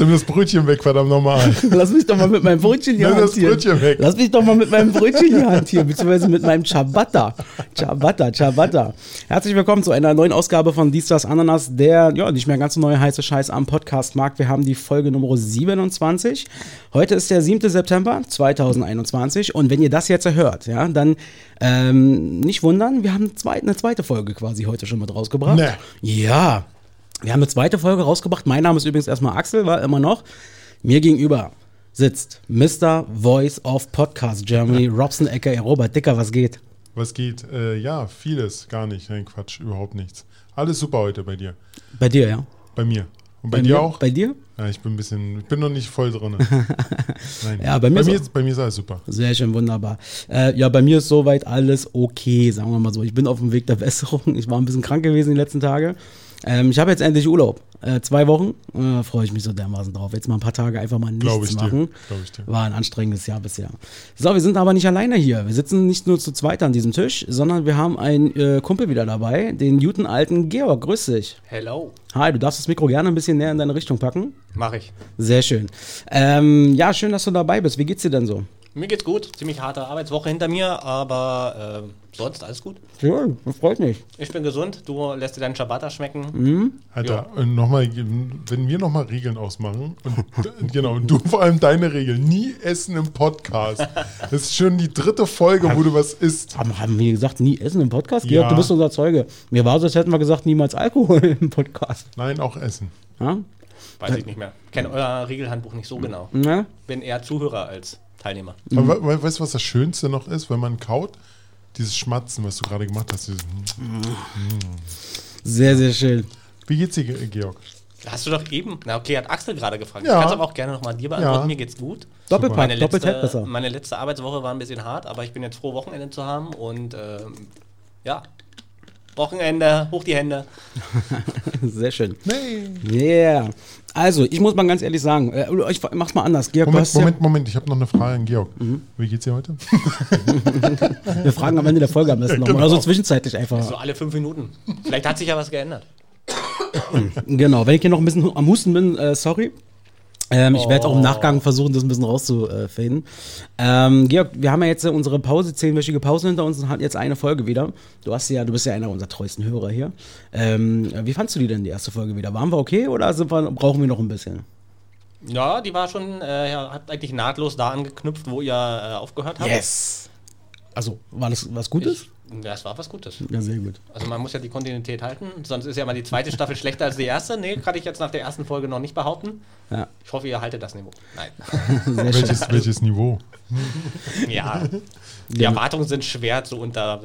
Nimm das Brötchen weg, verdammt nochmal. Lass mich doch mal mit meinem Brötchen hier Nimm das hantieren. Brötchen weg. Lass mich doch mal mit meinem Brötchen hier hantieren, beziehungsweise mit meinem Ciabatta. Ciabatta, Ciabatta. Herzlich willkommen zu einer neuen Ausgabe von Dies, das, Ananas, der, ja, nicht mehr ganz so neue heiße Scheiß am Podcastmarkt. Wir haben die Folge Nummer 27. Heute ist der 7. September 2021 und wenn ihr das jetzt hört, ja, dann ähm, nicht wundern, wir haben eine zweite, eine zweite Folge quasi heute schon mit rausgebracht. Nee. Ja, wir haben eine zweite Folge rausgebracht. Mein Name ist übrigens erstmal Axel, war immer noch. Mir gegenüber sitzt Mr. Voice of Podcast Germany, Robson Ecker, Robert Dicker, was geht? Was geht? Äh, ja, vieles, gar nicht. Nein, Quatsch, überhaupt nichts. Alles super heute bei dir. Bei dir, ja? Bei mir. Und bei, dir mir? auch? Bei dir? ja, ich bin ein bisschen, ich bin noch nicht voll drin. Nein. Ja, bei mir bei ist mir, ist, bei mir ist alles super. Sehr schön, wunderbar. Äh, ja, bei mir ist soweit alles okay, sagen wir mal so. Ich bin auf dem Weg der Besserung. Ich war ein bisschen krank gewesen die letzten Tage. Ähm, ich habe jetzt endlich Urlaub. Äh, zwei Wochen. Äh, Freue ich mich so dermaßen drauf. Jetzt mal ein paar Tage einfach mal nichts ich dir. machen. Glaube ich dir. War ein anstrengendes Jahr bisher. So, wir sind aber nicht alleine hier. Wir sitzen nicht nur zu zweit an diesem Tisch, sondern wir haben einen äh, Kumpel wieder dabei, den guten alten Georg. Grüß dich. Hello. Hi, du darfst das Mikro gerne ein bisschen näher in deine Richtung packen. Mach ich. Sehr schön. Ähm, ja, schön, dass du dabei bist. Wie geht's dir denn so? Mir geht's gut. Ziemlich harte Arbeitswoche hinter mir, aber äh, sonst alles gut. Schön, das freut mich. Ich bin gesund. Du lässt dir deinen Ciabatta schmecken. Alter, und nochmal, wenn wir nochmal Regeln ausmachen, und genau, und du vor allem deine Regeln, nie essen im Podcast. Das ist schon die dritte Folge, wo du was isst. Haben, haben wir gesagt, nie essen im Podcast? Ja. Georg, du bist unser Zeuge. Mir war so, als hätten wir gesagt, niemals Alkohol im Podcast. Nein, auch essen. Ja? Weiß ich nicht mehr. Kenne euer Regelhandbuch nicht so genau. Na? Bin eher Zuhörer als Teilnehmer. Aber we we weißt du, was das Schönste noch ist, wenn man kaut? Dieses Schmatzen, was du gerade gemacht hast. Dieses, Sehr, sehr schön. wie geht's dir, Ge- Georg? Hast du doch eben. Na okay, hat Axel gerade gefragt. Ja. Ich kann es aber auch gerne nochmal dir beantworten. Ja. Mir geht's gut. Doppelpack, Meine doppelt besser. meine letzte Arbeitswoche war ein bisschen hart, aber ich bin jetzt froh, Wochenende zu haben und ähm, ja. Wochenende, hoch die Hände. Sehr schön. Nee. Yeah. Also, ich muss mal ganz ehrlich sagen, äh, ich mach's mal anders. Georg, du Moment, hast Moment, Moment, ich habe noch eine Frage an Georg. Mhm. Wie geht's dir heute? Ja, wir fragen am Ende der Folge am besten nochmal. Genau. Oder so zwischenzeitlich einfach. So alle fünf Minuten. Vielleicht hat sich ja was geändert. Genau, wenn ich hier noch ein bisschen am Husten bin, äh, sorry. Ähm, ich werde auch Oh. im Nachgang versuchen, das ein bisschen rauszufaden. Ähm, Georg, wir haben ja jetzt unsere Pause, zehnwöchige Pause hinter uns und hat jetzt eine Folge wieder. Du hast ja, du bist ja einer unserer treuesten Hörer hier. Ähm, wie fandst du die denn, die erste Folge wieder? Waren wir okay oder wir, brauchen wir noch ein bisschen? Ja, die war schon, äh, hat eigentlich nahtlos da angeknüpft, wo ihr äh, aufgehört habt. Yes! Also, war das was Gutes? Ja, es war was Gutes. Ja, sehr gut. Also man muss ja die Kontinuität halten, sonst ist ja mal die zweite Staffel schlechter als die erste. Nee, kann ich jetzt nach der ersten Folge noch nicht behaupten. Ja, Ich hoffe, ihr haltet das Niveau. Nein. welches, welches Niveau? Ja, die Erwartungen sind schwer zu unter,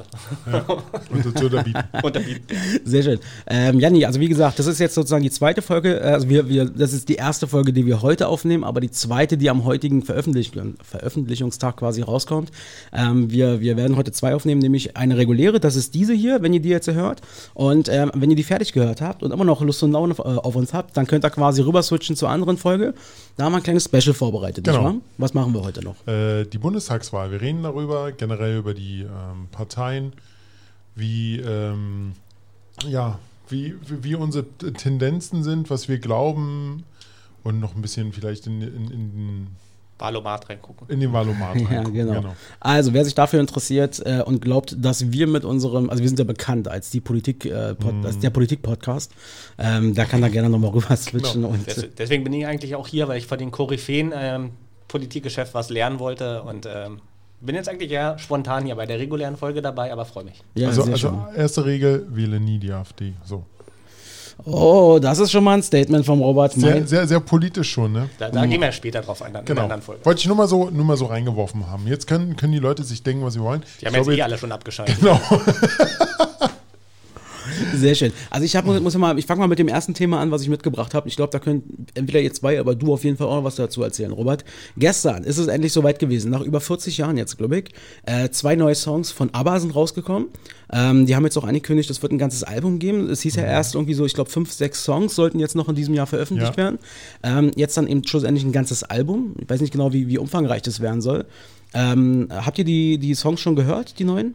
zu unterbieten. unterbieten. Sehr schön. Ähm, Janni, also wie gesagt, das ist jetzt sozusagen die zweite Folge. äh, Also wir, wir, das ist die erste Folge, die wir heute aufnehmen, aber die zweite, die am heutigen Veröffentlich Veröffentlichungstag quasi rauskommt. Ähm, wir, wir werden heute zwei aufnehmen, nämlich eine reguläre, das ist diese hier, wenn ihr die jetzt hört. Und ähm, wenn ihr die fertig gehört habt und immer noch Lust und Laune äh, auf uns habt, dann könnt ihr quasi rüber switchen zur anderen Folge. Da haben wir ein kleines Special vorbereitet, Genau. Was machen wir heute noch? Äh, die Bundestagswahl. Wir reden darüber, generell über die ähm, Parteien, wie, ähm, ja, wie, wie, unsere Tendenzen sind, was wir glauben und noch ein bisschen vielleicht in, in, in, Valomat reingucken. in den Valomat Ja, reingucken. genau. Also, wer sich dafür interessiert äh, und glaubt, dass wir mit unserem, also wir sind ja bekannt als die Politik, äh, Pod, als der Politik-Podcast, ähm, der kann da gerne nochmal rüber switchen Genau. und Des, deswegen bin ich eigentlich auch hier, weil ich von den Koryphäen ähm, Politikgeschäft was lernen wollte und ähm, bin jetzt eigentlich eher spontan hier bei der regulären Folge dabei, aber freue mich. ja, also, also erste Regel, wähle nie die AfD. So. Oh, das ist schon mal ein Statement vom Robert. Sehr, Mein, sehr, sehr politisch schon, ne? Da, da gehen wir später drauf ein, dann in Genau. der anderen Folge. Wollte ich nur mal so, nur mal so reingeworfen haben. Jetzt können, können die Leute sich denken, was sie wollen. Die haben Ich jetzt glaube, eh alle schon abgeschaltet. Genau. Sehr schön. Also ich hab, muss, muss mal, ich fange mal mit dem ersten Thema an, was ich mitgebracht habe. Ich glaube, da können entweder ihr zwei, aber du auf jeden Fall auch noch was dazu erzählen, Robert. Gestern ist es endlich soweit gewesen, nach über 40 Jahren jetzt, glaube ich. Äh, zwei neue Songs von ABBA sind rausgekommen. Ähm, die haben jetzt auch angekündigt, es wird ein ganzes Album geben. Es hieß ja erst irgendwie so, ich glaube, fünf, sechs Songs sollten jetzt noch in diesem Jahr veröffentlicht Ja. werden. Ähm, jetzt dann eben schlussendlich ein ganzes Album. Ich weiß nicht genau, wie, wie umfangreich das werden soll. Ähm, habt ihr die, die Songs schon gehört, die neuen?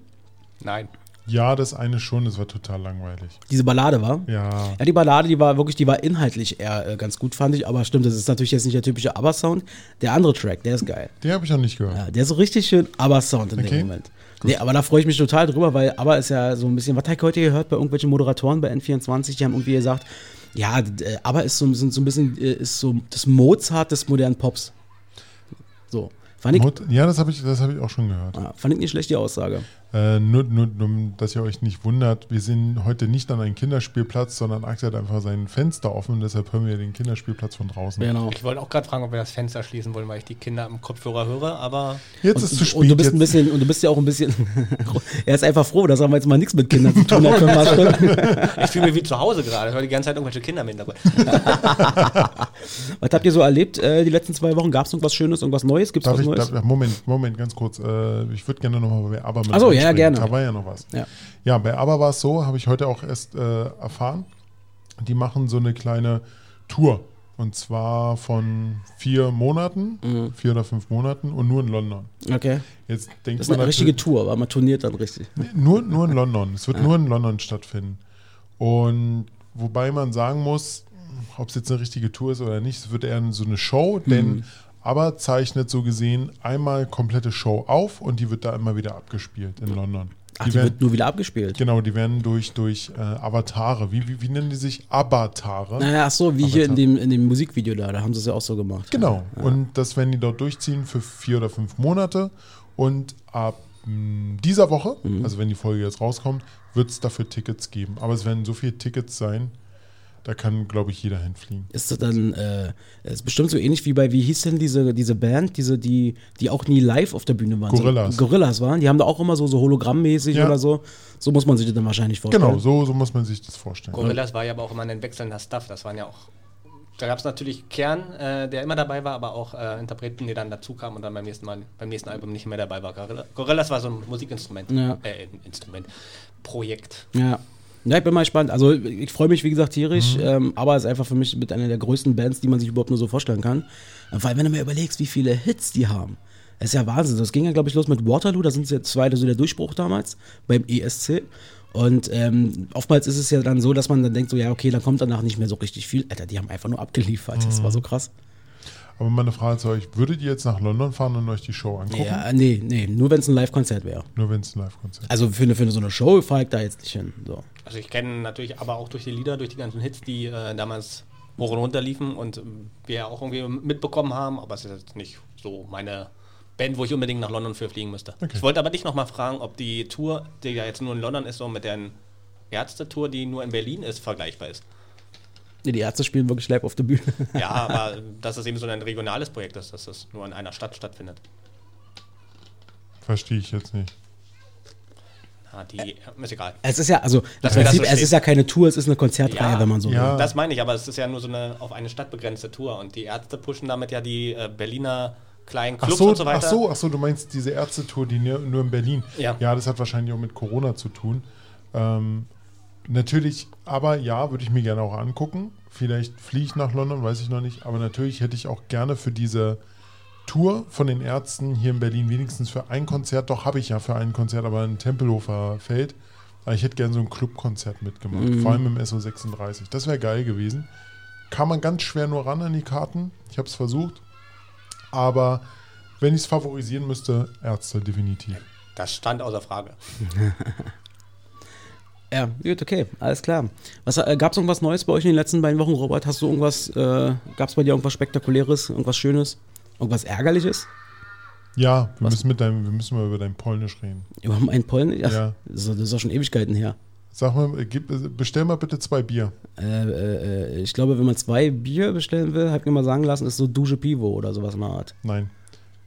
Nein. Ja, das eine schon, das war total langweilig. Diese Ballade war? Ja. Ja, die Ballade, die war wirklich, die war inhaltlich eher äh, ganz gut, fand ich. Aber stimmt, das ist natürlich jetzt nicht der typische ABBA-Sound. Der andere Track, der ist geil. Den habe ich noch nicht gehört. Ja, der ist so richtig schön ABBA-Sound in Okay. dem Moment. Nee, aber da freue ich mich total drüber, weil ABBA ist ja so ein bisschen, was habe ich heute gehört bei irgendwelchen Moderatoren bei N24, die haben irgendwie gesagt, ja, äh, ABBA ist so, so ein bisschen, äh, ist so das Mozart des modernen Pops. So. Fand ich, Ja, das habe ich, das hab ich auch schon gehört. ja, fand ich nicht schlecht, die Aussage. Äh, nur, nur, nur, dass ihr euch nicht wundert, wir sind heute nicht an einem Kinderspielplatz, sondern Axel hat einfach sein Fenster offen und deshalb hören wir den Kinderspielplatz von draußen. Genau. Ich wollte auch gerade fragen, ob wir das Fenster schließen wollen, weil ich die Kinder am Kopfhörer höre, aber Jetzt Und, ist zu spät. und du bist ein jetzt, bisschen, und du bist ja auch ein bisschen, er ist einfach froh, dass er jetzt mal nichts mit Kindern zu tun hat. ich fühle mich wie zu Hause gerade. Ich höre die ganze Zeit irgendwelche Kinder im Hintergrund. Was habt ihr so erlebt äh, die letzten zwei Wochen? Gab es irgendwas Schönes, irgendwas Neues? Gibt es darf was ich, Neues? darf, Moment, Moment, ganz kurz. Äh, ich würde gerne nochmal bei ABBA mit Ach ja, gerne. Da war ja noch was. Ja. Ja, bei ABBA war es so, habe ich heute auch erst äh, erfahren. Die machen so eine kleine Tour. Und zwar von vier Monaten, Mhm. vier oder fünf Monaten und nur in London. Okay. Jetzt denkt Das ist eine richtige Tour, aber man turniert dann richtig. Nur, nur in London. Es wird nur in London stattfinden. Und wobei man sagen muss, ob es jetzt eine richtige Tour ist oder nicht, es wird eher so eine Show, denn aber zeichnet so gesehen einmal komplette Show auf und die wird da immer wieder abgespielt in London. Ach, die, werden, wird nur wieder abgespielt. genau, die werden durch, durch äh, Avatare, wie, wie, wie nennen die sich? Avatare. Naja, ach so, wie hier in Avatar. dem, in dem Musikvideo da, da haben sie es ja auch so gemacht. Genau. Und das werden die dort durchziehen für vier oder fünf Monate. Und ab mh, dieser Woche, Mhm. also wenn die Folge jetzt rauskommt, wird es dafür Tickets geben. Aber es werden so viele Tickets sein, da kann, glaube ich, jeder hinfliegen. Ist das dann, äh, ist bestimmt so ähnlich wie bei, wie hieß denn diese, diese Band, diese, die, die auch nie live auf der Bühne waren? Gorillas. So, Gorillas waren, die haben da auch immer so, so hologrammmäßig Ja. oder so. So muss man sich das dann wahrscheinlich vorstellen. Genau, so, so muss man sich das vorstellen. Gorillas war ja aber auch immer ein wechselnder Stuff. Das waren ja auch. Da gab es natürlich Kern, äh, der immer dabei war, aber auch äh, Interpreten, die dann dazu kamen und dann beim nächsten Mal, beim nächsten Album nicht mehr dabei war. Gorilla- Gorillas war so ein Musikinstrument. Ja. Äh, ein Instrument. Projekt. Ja. Ja, ich bin mal gespannt. Also ich freue mich, wie gesagt, tierisch, Mhm. ähm, aber es ist einfach für mich mit einer der größten Bands, die man sich überhaupt nur so vorstellen kann. Vor allem, wenn du mir überlegst, wie viele Hits die haben. Das ist ja Wahnsinn. Das ging ja, glaube ich, los mit Waterloo, da sind sie jetzt zweite so der Durchbruch damals beim ESC. Und ähm, oftmals ist es ja dann so, dass man dann denkt, so ja, okay, dann kommt danach nicht mehr so richtig viel. Alter, die haben einfach nur abgeliefert. Das Mhm. war so krass. Aber meine Frage zu euch, würdet ihr jetzt nach London fahren und euch die Show angucken? Ja, nee, nee, nur wenn es ein Live-Konzert wäre. Nur wenn es ein Live-Konzert ist. Also für, eine- für so eine Show fahre ich da jetzt nicht hin. So. Also ich kenne natürlich aber auch durch die Lieder, durch die ganzen Hits, die äh, damals hoch und runter liefen und ähm, wir ja auch irgendwie mitbekommen haben, aber es ist jetzt nicht so meine Band, wo ich unbedingt nach London für fliegen müsste. Okay. Ich wollte aber dich nochmal fragen, ob die Tour, die ja jetzt nur in London ist, so mit der Ärzte-Tour, die nur in Berlin ist, vergleichbar ist. Nee, die Ärzte spielen wirklich live auf der Bühne. Ja, aber dass es eben so ein regionales Projekt ist, dass es nur in einer Stadt stattfindet. Verstehe ich jetzt nicht. Ja, die, ist egal. Es ist ja, also im das Prinzip, so es ist ja keine Tour, es ist eine Konzertreihe, Ja. wenn man so Ja. will. Das meine ich, aber es ist ja nur so eine auf eine Stadt begrenzte Tour und die Ärzte pushen damit ja die äh, Berliner kleinen Ach Clubs so, und so weiter. ach so, ach so, du meinst diese Ärztetour, die nur, nur in Berlin. Ja. ja, das hat wahrscheinlich auch mit Corona zu tun. Ähm, natürlich, aber ja, würde ich mir gerne auch angucken. Vielleicht fliege ich nach London, weiß ich noch nicht. Aber natürlich hätte ich auch gerne für diese Tour von den Ärzten hier in Berlin wenigstens für ein Konzert, doch habe ich ja für ein Konzert, aber in Tempelhofer Feld. Aber ich hätte gerne so ein Clubkonzert mitgemacht, Mhm. vor allem im SO36. Das wäre geil gewesen. Kam man ganz schwer nur ran an die Karten. Ich habe es versucht. Aber wenn ich es favorisieren müsste, Ärzte definitiv. Das stand außer Frage. Ja, gut, okay, alles klar. Was, äh, Gab es irgendwas Neues bei euch in den letzten beiden Wochen, Robert? Hast du irgendwas, äh, gab es bei dir irgendwas Spektakuläres, irgendwas Schönes, irgendwas Ärgerliches? Ja, wir Was? müssen, mit deinem, wir müssen mal über dein Polnisch reden. Über meinen Pollen? Ja. Ja. Das, ist, doch- schon Ewigkeiten her. Sag mal, äh, gib, äh, bestell mal bitte zwei Bier. Äh, äh, äh, ich glaube, wenn man zwei Bier bestellen will, hab ich mir mal sagen lassen, ist so Dusche Pivo oder sowas in der Art. Nein,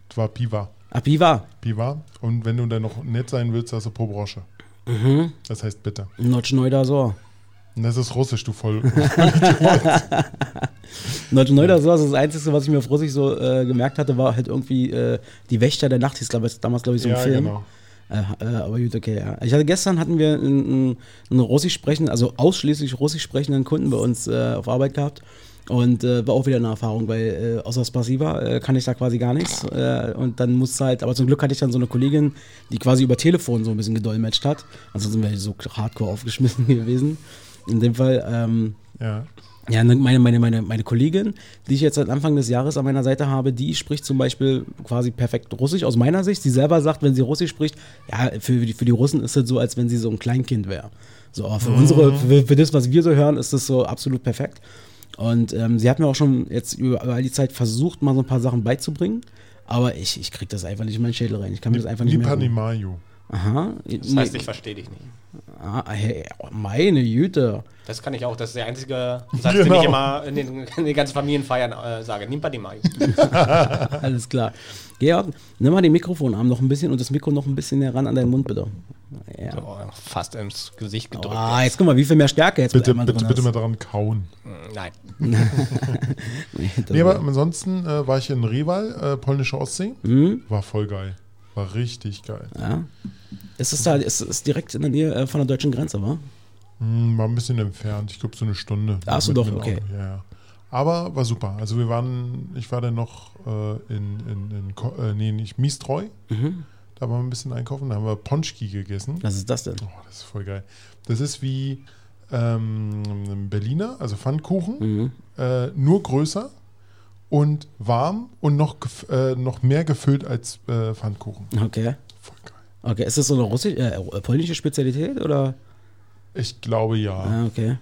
das war Piva. Ah, Piva. Piva. Und wenn du dann noch nett sein willst, hast du pro Brosche. Mhm. Das heißt bitte. Nochnoi da so. Und das ist russisch, du voll. Nochnoi da so, das ist das Einzige, was ich mir auf Russisch so äh, gemerkt hatte, war halt irgendwie äh, die Wächter der Nacht, hieß glaub damals, glaube ich, so ein ja, Film. genau. Äh, äh, aber gut, okay, ja. Ich hatte gestern hatten wir einen, einen, einen russisch sprechenden, also ausschließlich russisch sprechenden Kunden bei uns äh, auf Arbeit gehabt. Und äh, war auch wieder eine Erfahrung, weil äh, außer Spasiva äh, kann ich da quasi gar nichts. Äh, und dann musste halt, aber zum Glück hatte ich dann so eine Kollegin, die quasi über Telefon so ein bisschen gedolmetscht hat. Ansonsten wäre ich so hardcore aufgeschmissen gewesen. In dem Fall, ähm, Ja. ja, ne, meine, meine, meine, meine Kollegin, die ich jetzt seit Anfang des Jahres an meiner Seite habe, die spricht zum Beispiel quasi perfekt Russisch aus meiner Sicht. Sie selber sagt, wenn sie Russisch spricht, ja, für die, für die Russen ist es so, als wenn sie so ein Kleinkind wäre. So, aber für unsere, für, für das, was wir so hören, ist das so absolut perfekt. Und ähm, sie hat mir auch schon jetzt über, über all die Zeit versucht, mal so ein paar Sachen beizubringen. Aber ich, ich krieg das einfach nicht in meinen Schädel rein. Ich kann mir das einfach nicht Nipa merken. Nimayu. Aha. Das heißt, ich verstehe dich nicht. ah, hey, meine Güte. Das kann ich auch. Das ist der einzige Satz, den Genau. ich immer in den, in den ganzen Familienfeiern äh, sage. Nimpa die Mai. Alles klar. Georg, nimm mal den Mikrofonarm noch ein bisschen und das Mikro noch ein bisschen näher ran an deinen Mund, bitte. Ja. Oh, fast ins Gesicht gedrückt. Ah, jetzt guck mal, wie viel mehr Stärke jetzt Bitte, mit bitte, bitte ist. mal daran kauen. Nein. Nee, aber ansonsten äh, war ich in Reval, äh, polnische Ostsee. Mhm. War voll geil. War richtig geil. Ja. Ist es da, ist es direkt in der Nähe äh, von der deutschen Grenze, wa? Hm, war ein bisschen entfernt. Ich glaube, so eine Stunde. Ach so, Mit- doch, okay. Ja, ja. Aber war super. Also wir waren, ich war dann noch äh, in, in, in Ko- äh, nee, nicht Mistreu. Mhm. Da waren wir ein bisschen einkaufen. Da haben wir Ponchki gegessen. Was ist das denn? Oh, das ist voll geil. Das ist wie ähm, Berliner, also Pfannkuchen, Mhm. äh, nur größer und warm und noch, äh, noch mehr gefüllt als äh, Pfannkuchen. Okay. Voll geil. Okay, ist das so eine russisch, äh, polnische Spezialität oder? Ich glaube ja. Ah, okay.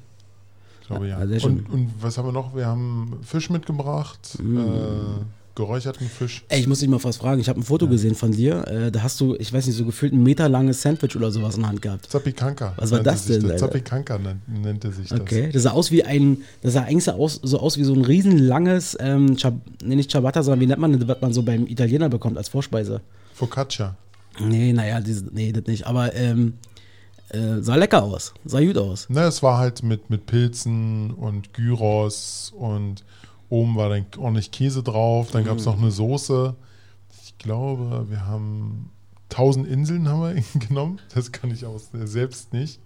Ich glaube ja. Ah. Und, und was haben wir noch? Wir haben Fisch mitgebracht, Mm. Geräucherten Fisch. Ey, ich muss dich mal was fragen. Ich habe ein Foto gesehen von dir. Äh, da hast du, ich weiß nicht, so gefühlt ein Meter langes Sandwich oder sowas in der Hand gehabt. Zapikanka. Was war das denn, Alter? Zapikanka nennt, nannte sich das. Okay, das sah aus wie ein, das sah eigentlich so aus, so aus wie so ein riesenlanges, ähm, Ciab, nee, nicht Ciabatta, sondern wie nennt man das, was man so beim Italiener bekommt als Vorspeise? Focaccia. Nee, naja, diese, nee, das nicht, aber ähm, äh, sah lecker aus, sah gut aus. Ne, es war halt mit, mit Pilzen und Gyros und oben war dann ordentlich Käse drauf. Dann gab es noch eine Soße. Ich glaube, wir haben 1000 Inseln haben wir genommen. Das kann ich auch selbst nicht.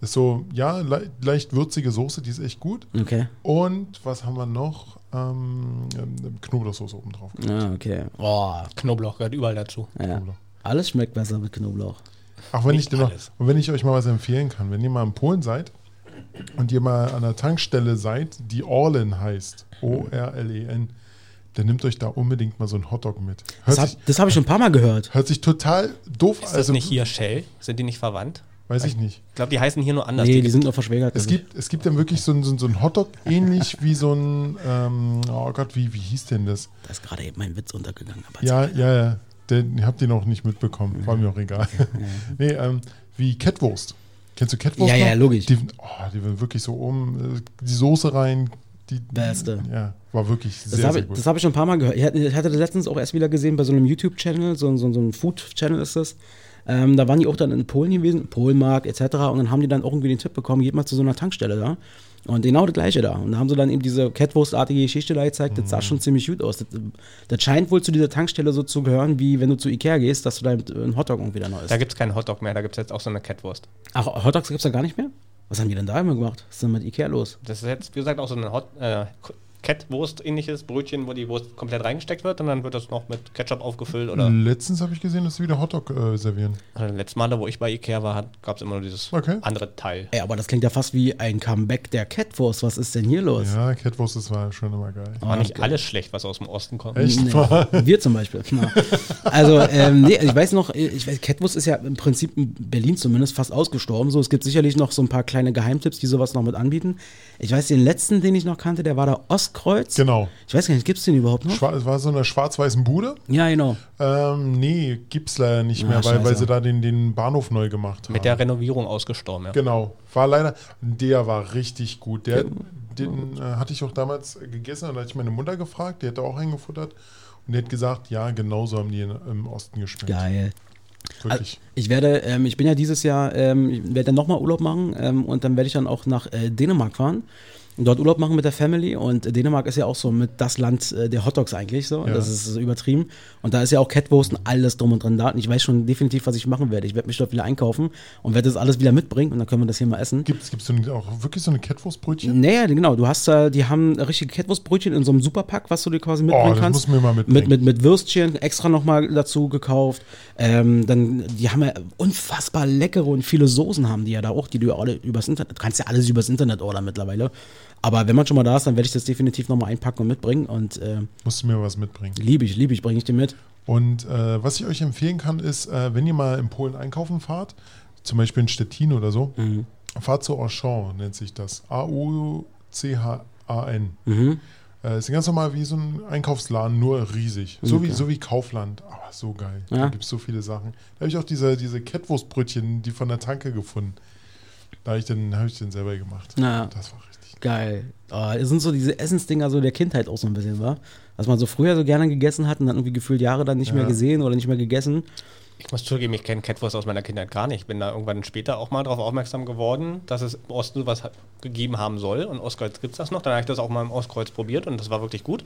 Ist so, ja, le leicht würzige Soße, die ist echt gut. Okay, Und was haben wir noch? Ähm, ähm, Knoblauchsoße oben drauf. ah, okay. Oh, Knoblauch gehört überall dazu. ja. Alles schmeckt besser mit Knoblauch. Auch wenn ich, Nicht dir noch, alles. und wenn ich euch mal was empfehlen kann, wenn ihr mal in Polen seid und ihr mal an einer Tankstelle seid, die Orlen heißt, O-R-L-E-N, dann nehmt euch da unbedingt mal so einen Hotdog mit. Hört Das habe hab ich schon ein paar Mal gehört. hört sich total doof Ist an. das nicht hier Shell? Sind die nicht verwandt? Weiß ich nicht. Ich glaube, die heißen hier nur anders. Nee, die sind nur verschwägert. Es gibt, es gibt dann wirklich so einen, so so einen Hotdog, ähnlich wie so ein, ähm, oh Gott, wie, wie hieß denn das? Da ist gerade eben mein Witz untergegangen. Aber Ja, ja, ja. Den ihr habt ihr noch nicht mitbekommen. War mir auch egal. nee, ähm, wie Kettwurst. Kennst du Kettwurst? Ja, noch? ja, logisch. Die, oh, die waren wirklich so um, äh, die Soße rein. Die, Beste. Ja, war wirklich Das sehr, habe sehr ich, gut. das hab ich schon ein paar Mal gehört. Ich hatte, das letztens auch erst wieder gesehen bei so einem YouTube-Channel, so, so, so ein Food-Channel ist das. Ähm, da waren die auch dann in Polen gewesen, Polmarkt etc. Und dann haben die dann auch irgendwie den Tipp bekommen, geht mal zu so einer Tankstelle da. Und genau das gleiche da. Und da haben sie dann eben diese Catwurst-artige Geschichte da gezeigt. Das sah schon ziemlich gut aus. Das, das scheint wohl zu dieser Tankstelle so zu gehören, wie wenn du zu Ikea gehst, dass du da einen Hotdog irgendwie da noch isst. Da gibt es keinen Hotdog mehr, da gibt es jetzt auch so eine Catwurst. Ach, Hotdogs gibt es da gar nicht mehr? Was haben die denn da immer gemacht? Was ist denn mit Ikea los? Das ist jetzt, wie gesagt, auch so eine Hot, äh, Catwurst-ähnliches Brötchen, wo die Wurst komplett reingesteckt wird und dann wird das noch mit Ketchup aufgefüllt oder. Letztens habe ich gesehen, dass sie wieder Hotdog äh, servieren. Also letztes Mal, wo ich bei Ikea war, gab es immer nur dieses Okay. andere Teil. Ey, aber das klingt ja fast wie ein Comeback der Catwurst. Was ist denn hier los? Ja, Kettwurst, das war schon immer geil. War nicht alles schlecht, was aus dem Osten kommt. Echt? Nee, wir zum Beispiel. Ja. Also, ähm, nee, ich weiß noch, ich weiß, Catwurst ist ja im Prinzip in Berlin zumindest fast ausgestorben. So, es gibt sicherlich noch so ein paar kleine Geheimtipps, die sowas noch mit anbieten. Ich weiß, den letzten, den ich noch kannte, der war der Ostkreuz. Genau. Ich weiß gar nicht, gibt es den überhaupt noch? Schwa es war so eine schwarz-weißen Bude. Ja, genau. Ähm, nee, gibt's leider nicht Ah, mehr, weil, weil sie da den, den Bahnhof neu gemacht haben. Mit der Renovierung ausgestorben, ja. Genau, war leider, der war richtig gut. Der, den äh, hatte ich auch damals gegessen und da hatte ich meine Mutter gefragt, die hätte auch eingefuttert und die hat gesagt, ja, genauso haben die in, im Osten geschmeckt. Geil. Wirklich. Ich werde, ähm, ich bin ja dieses Jahr, ähm, ich werde dann nochmal Urlaub machen ähm, und dann werde ich dann auch nach äh, Dänemark fahren. Dort Urlaub machen mit der Family und Dänemark ist ja auch so mit das Land äh, der Hotdogs eigentlich so. Ja. Das ist so übertrieben. Und da ist ja auch Catwurst und alles drum und dran da. Und ich weiß schon definitiv, was ich machen werde. Ich werde mich dort wieder einkaufen und werde das alles wieder mitbringen und dann können wir das hier mal essen. Gibt es auch wirklich so eine Catwurstbrötchen? Naja, genau. Du hast da, die haben richtige Catwurstbrötchen in so einem Superpack, was du dir quasi mitbringen Oh, das kannst. muss mir mal mitbringen. Mit, mit, mit Würstchen extra nochmal dazu gekauft. Ähm, dann, die haben ja unfassbar leckere und viele Soßen haben die ja da auch, die du ja alle übers Internet, du kannst ja alles übers Internet ordern mittlerweile. Aber wenn man schon mal da ist, dann werde ich das definitiv nochmal einpacken und mitbringen. Und äh, Musst du mir was mitbringen. liebe ich, liebe ich, bringe ich dir mit. Und äh, was ich euch empfehlen kann, ist, äh, wenn ihr mal in Polen einkaufen fahrt, zum Beispiel in Stettin oder so, Mhm. fahrt zu Auchan, nennt sich das. A-U-C-H-A-N. Mhm. Äh, ist ganz normal wie so ein Einkaufsladen, nur riesig. So, wie, Okay. so wie Kaufland. Aber so geil. Ja. Da gibt es so viele Sachen. Da habe ich auch diese, diese Catwurstbrötchen, die von der Tanke gefunden. Da habe ich, den- hab ich den selber gemacht. Ja. Das war richtig. Geil. Oh, es sind so diese Essensdinger so der Kindheit auch so ein bisschen, wa? Was man so früher so gerne gegessen hat und dann irgendwie gefühlt Jahre dann nicht Ja. mehr gesehen oder nicht mehr gegessen. Ich muss zugeben, ich kenne Catwurst aus meiner Kindheit gar nicht. Ich bin da irgendwann später auch mal darauf aufmerksam geworden, dass es im Osten sowas gegeben haben soll. Und Ostkreuz gibt es das noch. Dann habe ich das auch mal im Ostkreuz probiert und das war wirklich gut.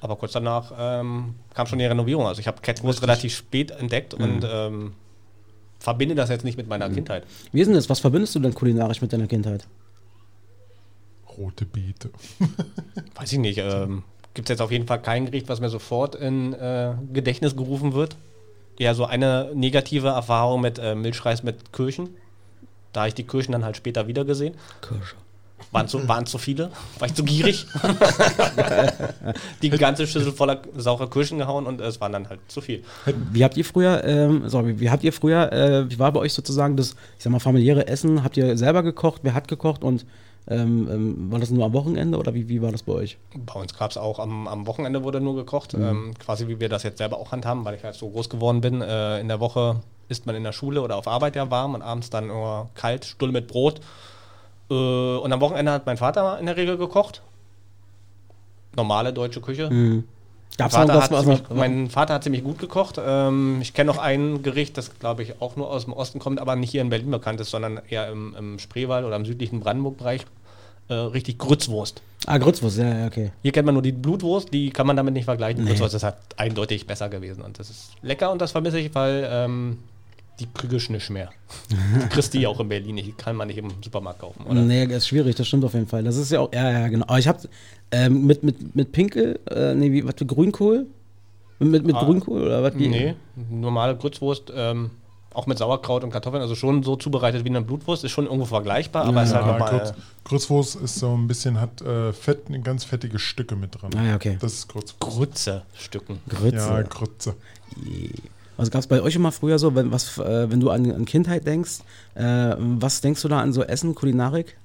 Aber kurz danach ähm, kam schon die Renovierung. Also ich habe Catwurst Richtig. relativ spät entdeckt und ähm, verbinde das jetzt nicht mit meiner Kindheit. Wie ist denn das? Was verbindest du denn kulinarisch mit deiner Kindheit? Rote Beete. Weiß ich nicht. Ähm, gibt es jetzt auf jeden Fall kein Gericht, was mir sofort in äh, Gedächtnis gerufen wird. Ja, so eine negative Erfahrung mit äh, Milchreis mit Kirschen. Da habe ich die Kirschen dann halt später wieder gesehen. Kirsche. Waren zu, waren zu viele? War ich zu gierig? die ganze Schüssel voller saurer Kirschen gehauen und es waren dann halt zu viel. Wie habt ihr früher, ähm, sorry, wie habt ihr früher, äh, wie war bei euch sozusagen das, ich sag mal, familiäre Essen? Habt ihr selber gekocht? Wer hat gekocht? Und ähm, ähm, war das nur am Wochenende oder wie, wie war das bei euch? Bei uns gab es auch am, am Wochenende wurde nur gekocht, ähm, quasi wie wir das jetzt selber auch handhaben, weil ich halt so groß geworden bin. Äh, in der Woche isst man in der Schule oder auf Arbeit ja warm und abends dann nur kalt, Stulle mit Brot. Äh, und am Wochenende hat mein Vater in der Regel gekocht. Normale deutsche Küche. Gab's Vater noch hat ziemlich, mein Vater hat ziemlich gut gekocht. Ähm, ich kenne noch ein Gericht, das glaube ich auch nur aus dem Osten kommt, aber nicht hier in Berlin bekannt ist, sondern eher im, im Spreewald oder im südlichen Brandenburg-Bereich. Äh, richtig Grützwurst. Ah, Grützwurst, ja, ja, okay. Hier kennt man nur die Blutwurst, die kann man damit nicht vergleichen. Die Grützwurst ist halt eindeutig besser gewesen und das ist lecker und das vermisse ich, weil ähm, die kriegst nicht mehr. Du kriegst die auch in Berlin nicht, die kann man nicht im Supermarkt kaufen, oder? Nee, ist schwierig, das stimmt auf jeden Fall. Das ist ja auch, ja, ja, genau. Aber ich hab ähm, mit, mit, mit Pinkel, äh, nee, wie, was für Grünkohl? Mit, mit, Ah, Grünkohl oder was? wie- Nee, normale Grützwurst, ähm, auch mit Sauerkraut und Kartoffeln, also schon so zubereitet wie eine Blutwurst, ist schon irgendwo vergleichbar, aber ist halt Ja, nochmal. Grütz, Grützwurst ist so ein bisschen, hat äh, fett, ganz fettige Stücke mit dran. Ah, ja, okay. Das ist Grützwurst. Grütze-Stücken. Grütze. Ja, Grütze. Was gab es bei euch immer früher so, wenn, was, äh, wenn du an, an Kindheit denkst? Äh, was denkst du da an so Essen, Kulinarik?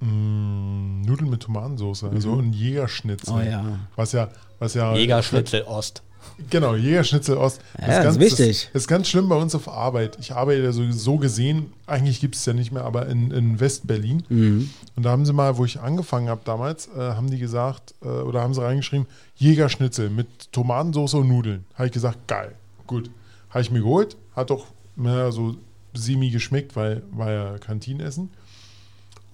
Mm, Nudeln mit Tomatensauce, also ein Jägerschnitzel. Oh ja. Was ja, was ja. Jägerschnitzel Ost. Genau, Jägerschnitzel Ost. Ja, das ist wichtig. Das ist ganz schlimm bei uns auf Arbeit. Ich arbeite ja so, so gesehen, eigentlich gibt es ja nicht mehr, aber in, in West-Berlin. Mhm. Und da haben sie mal, wo ich angefangen habe damals, äh, haben die gesagt, äh, oder haben sie reingeschrieben, Jägerschnitzel mit Tomatensauce und Nudeln. Habe ich gesagt, geil, gut. Habe ich mir geholt, hat doch na, so semi geschmeckt, weil war ja Kantinenessen.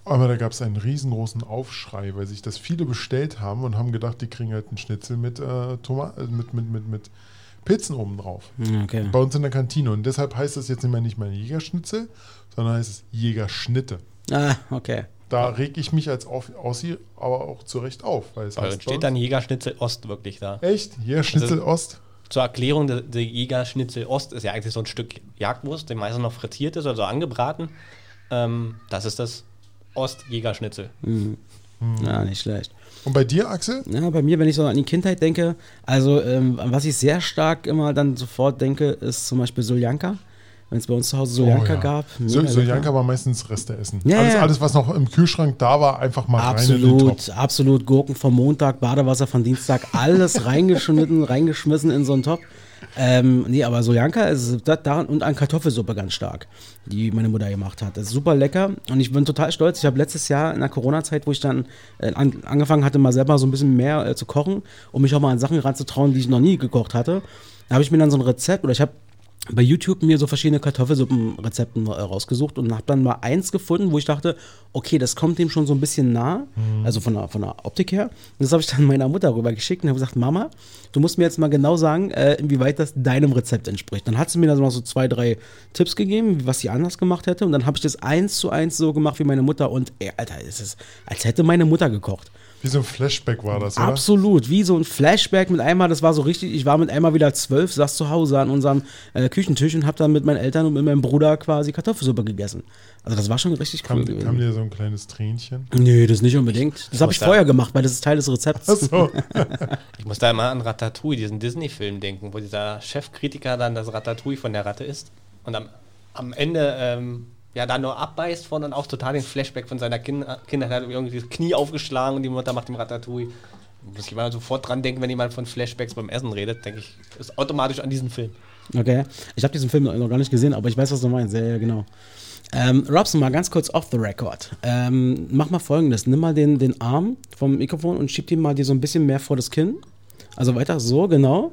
Aber da gab es einen riesengroßen Aufschrei, weil sich das viele bestellt haben und haben gedacht, die kriegen halt einen Schnitzel mit, äh, Toma äh, mit, mit, mit, mit Pilzen oben drauf. Ja, Okay. Bei uns in der Kantine. Und deshalb heißt das jetzt nicht mehr nicht mehr Jägerschnitzel, sondern heißt es Jägerschnitte. Ah, okay. Da reg ich mich als Aussie aber auch zurecht auf. Weil es Bei heißt steht dann Jägerschnitzel Ost wirklich da. Echt? Jägerschnitzel Also- Ost? Zur Erklärung, der, der Jägerschnitzel Ost ist ja eigentlich so ein Stück Jagdwurst, der meistens noch frittiert ist, also angebraten. Ähm, das ist das Ost-Jägerschnitzel. Ja, nicht schlecht. Und bei dir, Axel? Ja, bei mir, wenn ich so an die Kindheit denke, also ähm, an was ich sehr stark immer dann sofort denke, ist zum Beispiel Soljanka. Wenn es bei uns zu Hause Soljanka Oh ja. gab. So, lecker. war meistens Reste essen. Ja, alles, alles, was noch im Kühlschrank da war, einfach mal rein in den Absolut, absolut. Gurken vom Montag, Badewasser von Dienstag, alles reingeschnitten, reingeschmissen in so einen Topf. Ähm, nee, aber Soljanka ist das daran und an Kartoffelsuppe ganz stark, die meine Mutter gemacht hat. Das ist super lecker und ich bin total stolz. Ich habe letztes Jahr in der Corona-Zeit, wo ich dann äh, an, angefangen hatte, mal selber so ein bisschen mehr äh, zu kochen, um mich auch mal an Sachen ranzutrauen, die ich noch nie gekocht hatte, da habe ich mir dann so ein Rezept oder ich habe bei YouTube mir so verschiedene Kartoffelsuppenrezepten rausgesucht und habe dann mal eins gefunden, wo ich dachte, okay, das kommt dem schon so ein bisschen nah, also von der, von der Optik her. Und das habe ich dann meiner Mutter rüber geschickt und habe gesagt, Mama, du musst mir jetzt mal genau sagen, äh, inwieweit das deinem Rezept entspricht. Dann hat sie mir da so mal so zwei, drei Tipps gegeben, was sie anders gemacht hätte. Und dann habe ich das eins zu eins so gemacht wie meine Mutter. Und ey, Alter, es ist, als hätte meine Mutter gekocht. Wie so ein Flashback war das, oder? Absolut, wie so ein Flashback mit einmal, das war so richtig, ich war mit einmal wieder zwölf, saß zu Hause an unserem äh, Küchentisch und hab dann mit meinen Eltern und mit meinem Bruder quasi Kartoffelsuppe gegessen. Also das war schon richtig cool Kam, gewesen. kam dir so ein kleines Tränchen? Nee, das nicht unbedingt. Das habe ich da- vorher gemacht, weil das ist Teil des Rezepts. Achso. Ich muss da immer an Ratatouille, diesen Disney-Film denken, wo dieser Chefkritiker dann das Ratatouille von der Ratte isst und am, am Ende ähm, ja da nur abbeißt von und auch total den Flashback von seiner kind Kindheit hat irgendwie das Knie aufgeschlagen und die Mutter macht ihm Ratatouille. Muss ich mal sofort dran denken, wenn jemand von Flashbacks beim Essen redet, denke ich, ist automatisch an diesen Film. Okay. Ich habe diesen Film noch gar nicht gesehen, aber ich weiß, was du meinst. Ja, ja, genau. Ähm, Robson, mal ganz kurz off the record. Ähm, mach mal folgendes: Nimm mal den, den Arm vom Mikrofon und schieb den mal dir so ein bisschen mehr vor das Kinn. Also weiter, so, genau.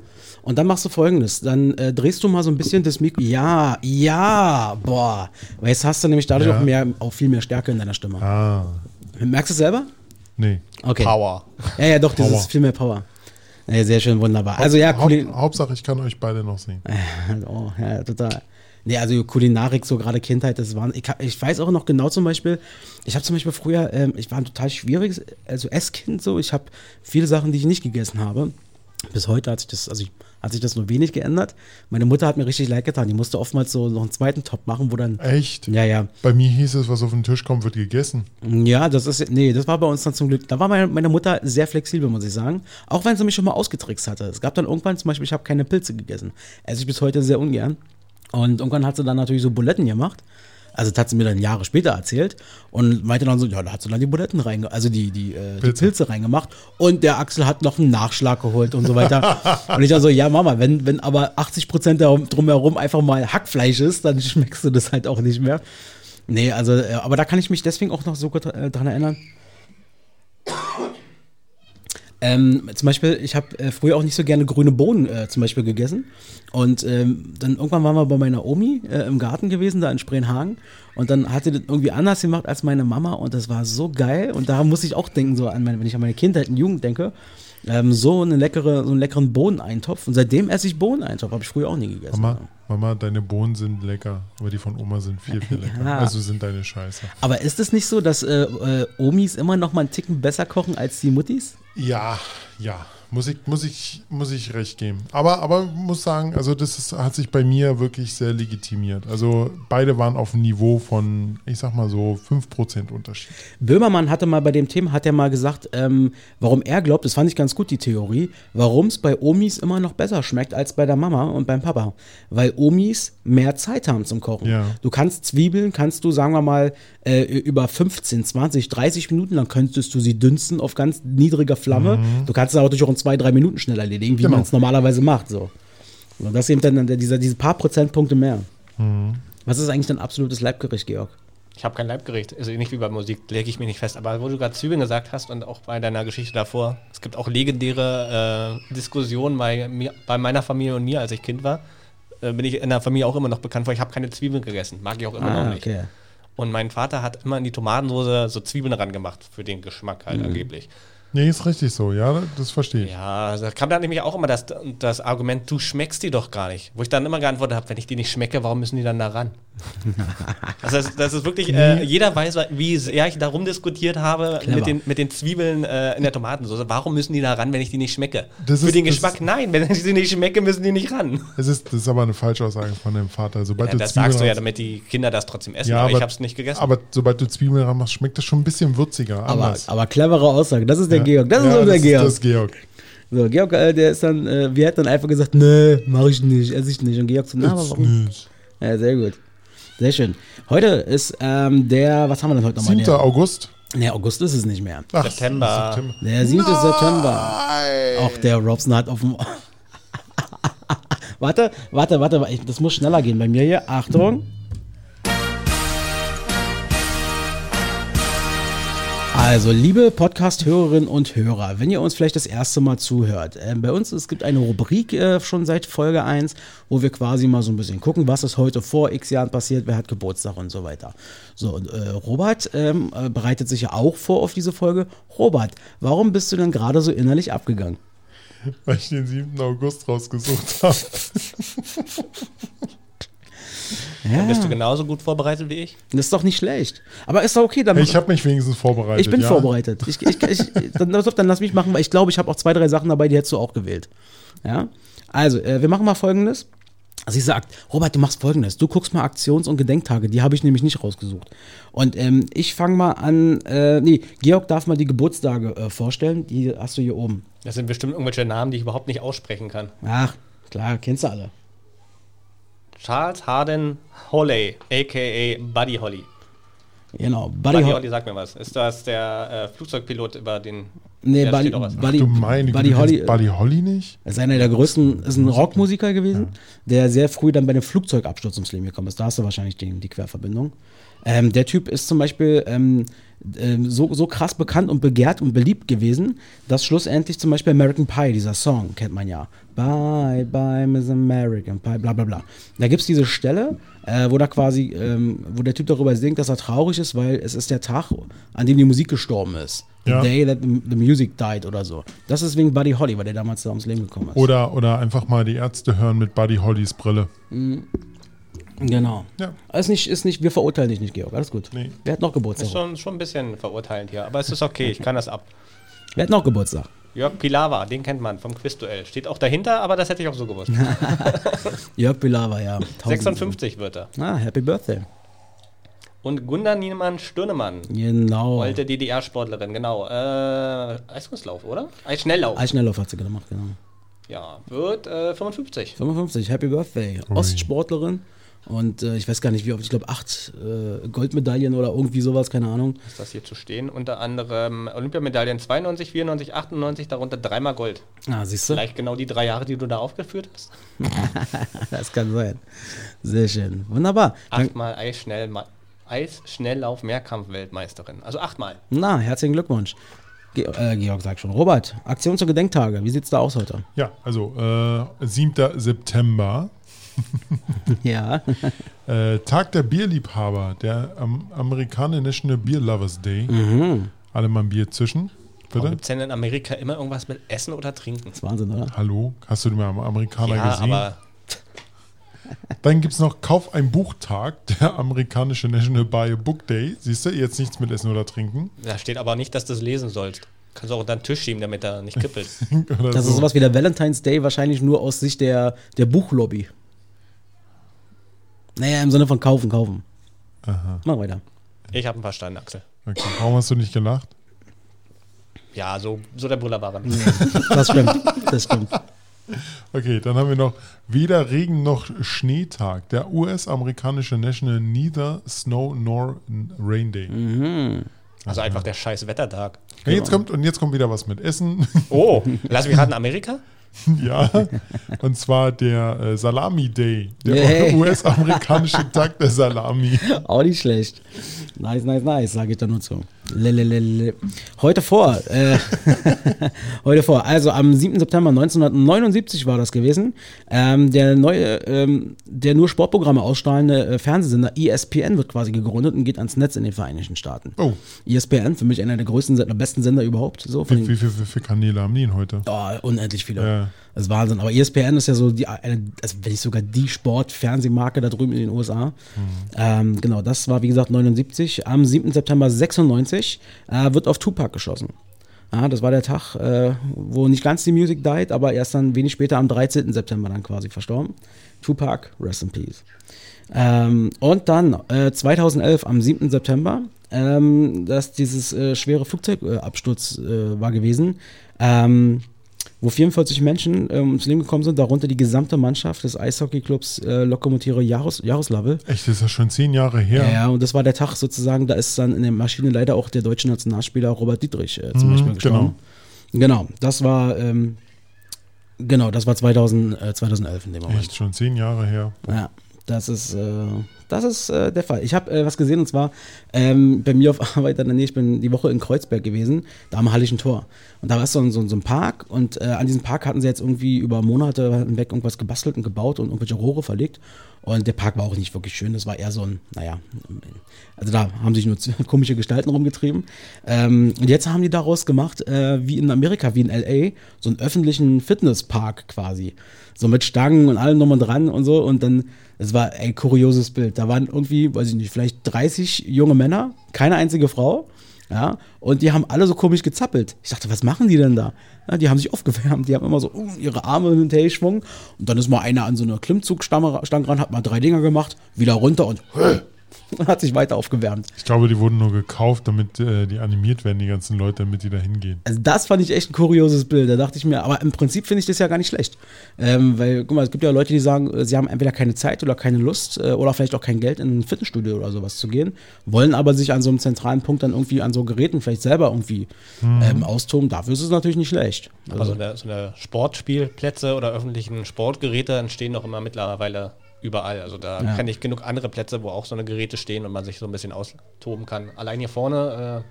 Und dann machst du folgendes: Dann äh, drehst du mal so ein bisschen das Mikro. Ja, ja, boah. Weil jetzt hast du nämlich dadurch Ja. auch, mehr, auch viel mehr Stärke in deiner Stimme. Ah, Merkst du es selber? nee. Okay. Power. Ja, ja, doch, das ist viel mehr Power. Ja, sehr schön, wunderbar. Also ja, Haupt, Hauptsache, ich kann euch beide noch sehen. Oh, ja, total. Nee, also Kulinarik, so gerade Kindheit, das waren, ich, ich weiß auch noch genau zum Beispiel, ich habe zum Beispiel früher, ähm, ich war ein total schwieriges, also Esskind so, ich habe viele Sachen, die ich nicht gegessen habe. Bis heute hat sich das, also ich, hat sich das nur wenig geändert. Meine Mutter hat mir richtig leid getan, die musste oftmals so noch einen zweiten Top machen, wo dann, Echt? ja, ja, Bei mir hieß es, was auf den Tisch kommt, wird gegessen. ja, das ist, nee, das war bei uns dann zum Glück, da war meine, meine Mutter sehr flexibel, muss ich sagen. Auch wenn sie mich schon mal ausgetrickst hatte. Es gab dann irgendwann zum Beispiel, ich habe keine Pilze gegessen. Esse ich bis heute sehr ungern. Und irgendwann hat sie dann natürlich so Buletten gemacht. Also das hat sie mir dann Jahre später erzählt und meinte dann so, ja, da hat sie dann die Buletten reinge, also die, die, äh, die Pilze. Pilze reingemacht und der Axel hat noch einen Nachschlag geholt und so weiter. und ich dann so, ja Mama, wenn, wenn aber 80 Prozent drumherum einfach mal Hackfleisch ist, dann schmeckst du das halt auch nicht mehr. Nee, also, äh, aber da kann ich mich deswegen auch noch so gut äh, dran erinnern. Ähm, zum Beispiel, ich habe äh, früher auch nicht so gerne grüne Bohnen äh, zum Beispiel gegessen. Und ähm, dann irgendwann waren wir bei meiner Omi äh, im Garten gewesen, da in Spreenhagen. Und dann hat sie das irgendwie anders gemacht als meine Mama. Und das war so geil. Und da muss ich auch denken, so an meine, wenn ich an meine Kindheit und Jugend denke, ähm, so, eine leckere, so einen leckeren Bohneneintopf. Und seitdem esse ich Bohneneintopf. Habe ich früher auch nie gegessen. Mama, Mama, deine Bohnen sind lecker, aber die von Oma sind viel, viel lecker. Ja. Also sind deine Scheiße. Aber ist es nicht so, dass äh, äh, Omis immer noch mal einen Ticken besser kochen als die Muttis? Ja, ja. Muss ich, muss ich, muss ich recht geben. Aber, aber muss sagen, also das ist, hat sich bei mir wirklich sehr legitimiert. Also beide waren auf dem Niveau von, ich sag mal so, 5% Unterschied. Böhmermann hatte mal bei dem Thema, hat er mal gesagt, ähm, warum er glaubt, das fand ich ganz gut, die Theorie, warum es bei Omis immer noch besser schmeckt als bei der Mama und beim Papa. Weil Omis mehr Zeit haben zum Kochen. Ja. Du kannst Zwiebeln, kannst du, sagen wir mal, äh, über 15, 20, 30 Minuten, dann könntest du sie dünsten auf ganz niedriger Flamme. Du kannst es auch durch zwei, drei Minuten schnell erledigen, wie Genau. man es normalerweise macht. So. Und das eben dann dieser, diese paar Prozentpunkte mehr. Was ist eigentlich dein absolutes Leibgericht, Georg? Ich habe kein Leibgericht, also nicht wie bei Musik, lege ich mich nicht fest. Aber wo du gerade Zwiebeln gesagt hast und auch bei deiner Geschichte davor, es gibt auch legendäre äh, Diskussionen bei, mir, bei meiner Familie und mir, als ich Kind war. Äh, bin ich in der Familie auch immer noch bekannt, weil ich habe keine Zwiebeln gegessen. Mag ich auch immer noch nicht. okay. Und mein Vater hat immer in die Tomatensoße so Zwiebeln ran gemacht, für den Geschmack halt angeblich. Nee, ist richtig so, ja, das verstehe ich. Ja, da kam dann nämlich auch immer das, das Argument, du schmeckst die doch gar nicht. Wo ich dann immer geantwortet habe, wenn ich die nicht schmecke, warum müssen die dann da ran? also das, das ist wirklich, äh, jeder weiß, wie sehr ich darum diskutiert habe Clever. mit den, mit den Zwiebeln äh, in der Tomatensauce. Warum müssen die da ran, wenn ich die nicht schmecke? Das Für ist- den Geschmack, ist- nein, wenn ich sie nicht schmecke, müssen die nicht ran. Es ist, das ist aber eine Falschaussage von deinem Vater. Sobald Ja, du das Zwiebeln sagst du ja, ran- damit die Kinder das trotzdem essen, Ja, aber, ich aber- habe es nicht gegessen. Aber sobald du Zwiebeln ranmachst, schmeckt das schon ein bisschen würziger. Aber, Anders. aber clevere Aussage. Das ist der Ja. Georg. Das ist unser das Georg. Das ist Georg. So, Georg, äh, der ist dann, äh, wir hätten dann einfach gesagt, nee, mach ich nicht, esse ich nicht. Und Georg so, na, aber warum? nicht. Ja, sehr gut. Sehr schön. Heute ist ähm, der, was haben wir denn heute nochmal? 7. Der, August. nee, August ist es nicht mehr. Ach, September. September. Der 7. September. Nein. Auch der Robson hat auf dem. warte, warte, warte, ich- das muss schneller gehen bei mir hier. Achtung. Also, liebe Podcast-Hörerinnen und Hörer, wenn ihr uns vielleicht das erste Mal zuhört, äh, bei uns es gibt eine Rubrik äh, schon seit Folge 1, wo wir quasi mal so ein bisschen gucken, was ist heute vor x Jahren passiert, wer hat Geburtstag und so weiter. So, und äh, Robert ähm, äh, bereitet sich ja auch vor auf diese Folge. Robert, warum bist du denn gerade so innerlich abgegangen? Weil ich den 7. August rausgesucht habe. Dann bist du genauso gut vorbereitet wie ich. Das ist doch nicht schlecht. Aber ist doch okay. Dann Ich habe mich wenigstens vorbereitet. Ich bin ja? vorbereitet. Ich, ich, ich, dann, dann lass mich machen, weil ich glaube, ich habe auch zwei, drei Sachen dabei, die hättest du auch gewählt. Ja? Also, äh, wir machen mal folgendes. Sie sagt, Robert, du machst folgendes. Du guckst mal Aktions- und Gedenktage. Die habe ich nämlich nicht rausgesucht. Und ähm, ich fange mal an. Äh, nee, Georg darf mal die Geburtstage äh, vorstellen. Die hast du hier oben. Das sind bestimmt irgendwelche Namen, die ich überhaupt nicht aussprechen kann. Ach, klar, kennst du alle. Charles Harden Holley, a.k.a. Buddy Holly. Genau. Buddy, Buddy, Ho Holly, sag mir was. Ist das der äh, Flugzeugpilot über den... Nee, Buddy. Buddy, Du meine Buddy Holly. kennst Buddy Holly nicht? ist einer der größten, ist ein Rockmusiker gewesen, der sehr früh dann bei dem Flugzeugabsturz ums Leben gekommen ist. Da hast du wahrscheinlich die, die Querverbindung. Ähm, der Typ ist zum Beispiel ähm, so, so krass bekannt und begehrt und beliebt gewesen, dass schlussendlich zum Beispiel American Pie, dieser Song, kennt man ja. Bye, bye, Miss American Pie, bla bla bla. Da gibt es diese Stelle, äh, wo da quasi, ähm, wo der Typ darüber singt, dass er traurig ist, weil es ist der Tag, an dem die Musik gestorben ist. The Ja. day that the the music died oder so. Das ist wegen Buddy Holly, weil der damals da ums Leben gekommen ist. Oder, oder einfach mal die Ärzte hören mit Buddy Hollys Brille. Genau. Ja. Ist nicht, ist nicht, wir verurteilen dich nicht, Georg. Alles gut. Nee. Wer hat noch Ist Geburtstag? schon, schon ein bisschen verurteilend hier, aber es ist okay, ich kann das ab. Wer hat noch Geburtstag? Jörg Pilawa, den kennt man vom Quizduell. Steht auch dahinter, aber das hätte ich auch so gewusst. Jörg Pilawa, ja. Tausend- 56 wird er. Ah, Happy Birthday. Und Gunda Niemann Stirnemann, Genau. alte DDR-Sportlerin, genau. Äh, Eiskunstlauf, oder? Eisschnelllauf. Eisschnelllauf hat sie gemacht, genau. Ja, wird äh, 55. 55, Happy Birthday. Ostsportlerin. Und äh, ich weiß gar nicht, wie oft, ich glaube acht äh, Goldmedaillen oder irgendwie sowas, keine Ahnung. Ist das hier zu stehen? Unter anderem Olympiamedaillen 92, 94, 98, darunter dreimal Gold. Ah, siehst du? Vielleicht genau die drei Jahre, die du da aufgeführt hast. Das kann sein. Sehr schön. Wunderbar. Achtmal Eisschnell, Eisschnelllauf Mehrkampf-Weltmeisterin. Also achtmal. na, herzlichen Glückwunsch. Ge äh, Georg sagt schon. Robert, Aktion zur Gedenktage. Wie sieht's da aus heute? Ja, also äh, 7. September, Ja. äh, Tag der Bierliebhaber, der am Amerikaner National Beer Lovers Day. Mhm. Alle mal ein Bier zwischen, bitte. Gibt es denn in Amerika immer irgendwas mit Essen oder Trinken? Das ist Wahnsinn, oder? Hallo, hast du den mal am Amerikaner Ja, gesehen? aber Dann gibt es noch Kauf ein Buchtag, der amerikanische National Buy a Book Day. Siehst du, jetzt nichts mit Essen oder Trinken. da steht aber nicht, dass du es lesen sollst. Kannst du auch unter den Tisch schieben, damit er nicht kippelt. Das ist sowas wie der Valentine's Day, wahrscheinlich nur aus Sicht der, der Buchlobby. Naja, im Sinne von kaufen, kaufen. Aha, Mach weiter. Ich habe ihn verstanden, Axel. okay. Warum hast du nicht gelacht? Ja, so, so der Brüller war er. Das stimmt. Das stimmt. Okay, dann haben wir noch weder Regen noch Schneetag, der US-amerikanische National Neither Snow nor Rain Day. Mhm. Also einfach der scheiß Wettertag. Ja, jetzt kommt, und jetzt kommt wieder was mit Essen. Oh, lass mich raten, Amerika? ja, und zwar der äh, Salami Day, der Yay. US-amerikanische Tag der Salami. Auch nicht schlecht. Nice, nice, nice, sage ich da nur zu. Lelelele. Heute vor, äh, heute vor, also am 7. September 1979 war das gewesen, ähm, der neue, ähm, der nur Sportprogramme ausstrahlende äh, Fernsehsender ESPN wird quasi gegründet und geht ans Netz in den Vereinigten Staaten. Oh, ESPN, für mich einer der größten, Sender, besten Sender überhaupt. So, wie, wie viele Kanäle haben die denn heute? oh, unendlich viele. Ja. Das ist Wahnsinn. Aber ESPN ist ja so die, eine, also wenn nicht sogar die Sport-Fernsehmarke da drüben in den USA. Ähm, genau, das war wie gesagt 79. Am 7. September 96 äh, wird auf Tupac geschossen. Ja, das war der Tag, äh, wo nicht ganz die Music died, aber erst dann wenig später am 13. September dann quasi verstorben. Tupac, rest in peace. Ähm, und dann äh, 2011 am 7. September, ähm, dass dieses äh, schwere Flugzeugabsturz äh, war gewesen, ähm, wo 44 Menschen ähm, ums Leben gekommen sind, darunter die gesamte Mannschaft des Eishockeyclubs äh, Lokomotive Jaros Jaroslavl. Echt, das ist ja schon zehn Jahre her. Ja. und das war der Tag sozusagen, da ist dann in der Maschine leider auch der deutsche Nationalspieler Robert Dietrich äh, zum Mhm, Beispiel gestorben. Genau, das war, ähm, genau, das war 2000, äh, 2011 in dem Moment. Echt schon zehn Jahre her. Ja, das ist, äh, das ist äh, der Fall. Ich habe äh, was gesehen und zwar ähm, bei mir auf Arbeit in der Nähe, ich bin die Woche in Kreuzberg gewesen, da am Hallischen Tor. Und da war es so, ein- so, so ein Park und äh, an diesem Park hatten sie jetzt irgendwie über Monate hinweg irgendwas gebastelt und gebaut und irgendwelche Rohre verlegt. Und der Park war auch nicht wirklich schön, das war eher so ein, naja, also da haben sich nur komische Gestalten rumgetrieben. Ähm, und jetzt haben die daraus gemacht, äh, wie in Amerika, wie in LA, so einen öffentlichen Fitnesspark quasi. So mit Stangen und allem drum und dran und so. Und dann, es war ein kurioses Bild. Da waren irgendwie, weiß ich nicht, vielleicht 30 junge Männer, keine einzige Frau. Ja, und die haben alle so komisch gezappelt. Ich dachte, was machen die denn da? Ja, die haben sich aufgewärmt, die haben immer so uh, ihre Arme hin und her geschwungen. Und dann ist mal einer an so einer Klimmzugstange ran, hat mal drei Dinger gemacht, wieder runter und hat sich weiter aufgewärmt. Ich glaube, die wurden nur gekauft, damit äh, die animiert werden, die ganzen Leute, damit die da hingehen. Also das fand ich echt ein kurioses Bild. Da dachte ich mir, aber im Prinzip finde ich das ja gar nicht schlecht. Ähm, weil, guck mal, es gibt ja Leute, die sagen, äh, sie haben entweder keine Zeit oder keine Lust äh, oder vielleicht auch kein Geld in ein Fitnessstudio oder sowas zu gehen, wollen aber sich an so einem zentralen Punkt dann irgendwie an so Geräten vielleicht selber irgendwie ähm, austoben. Dafür ist es natürlich nicht schlecht. Aber so eine, so eine Sportspielplätze oder öffentlichen Sportgeräte entstehen doch immer mittlerweile überall. Also da Ja. kenne ich genug andere Plätze, wo auch so eine Geräte stehen und man sich so ein bisschen austoben kann. Allein hier vorne,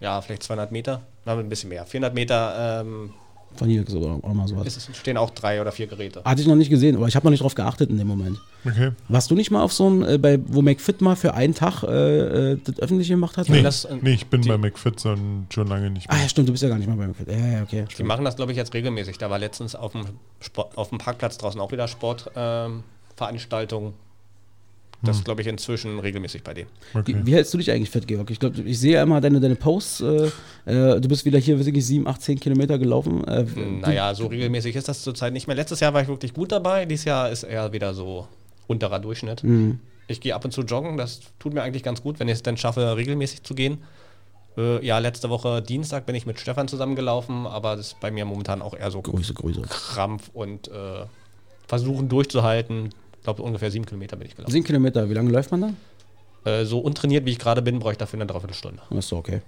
äh, ja, vielleicht 200 Meter, na, ein bisschen mehr. 400 Meter ähm, Von hier so, oder, oder mal sowas. es- stehen auch drei oder vier Geräte. Hatte ich noch nicht gesehen, aber ich habe noch nicht drauf geachtet in dem Moment. Okay. Warst du nicht mal auf so einem, äh, bei, wo McFit mal für einen Tag äh, äh, das öffentliche gemacht hat? Nee, das, äh, nee ich bin die- bei McFit schon, schon lange nicht Ah mehr. ja, stimmt, du bist ja gar nicht mal bei McFit. Ja, ja, okay. Die stimmt. machen das, glaube ich, jetzt regelmäßig. Da war letztens auf dem, Sport, auf dem Parkplatz draußen auch wieder Sportveranstaltung. Ähm, Veranstaltung. das ist, glaube ich, inzwischen regelmäßig bei denen. Okay. Wie, wie hältst du dich eigentlich fit, Georg? Ich glaube, ich sehe ja immer deine, deine Posts. Äh, äh, du bist wieder hier wirklich 7, 8, 10 Kilometer gelaufen. Äh, Naja, so regelmäßig ist das zurzeit nicht mehr. Letztes Jahr war ich wirklich gut dabei. Dieses Jahr ist eher wieder so unterer Durchschnitt. Mhm. Ich gehe ab und zu joggen. Das tut mir eigentlich ganz gut, wenn ich es dann schaffe, regelmäßig zu gehen. Äh, ja, letzte Woche Dienstag bin ich mit Stefan zusammengelaufen, aber das ist bei mir momentan auch eher so Grüße, Grüße. Krampf und äh, versuchen durchzuhalten. Ich glaube, ungefähr sieben Kilometer bin ich gelaufen. 7 Kilometer, wie lange läuft man da? Äh, so untrainiert, wie ich gerade bin, brauche ich dafür eine Dreiviertelstunde. Ist doch okay.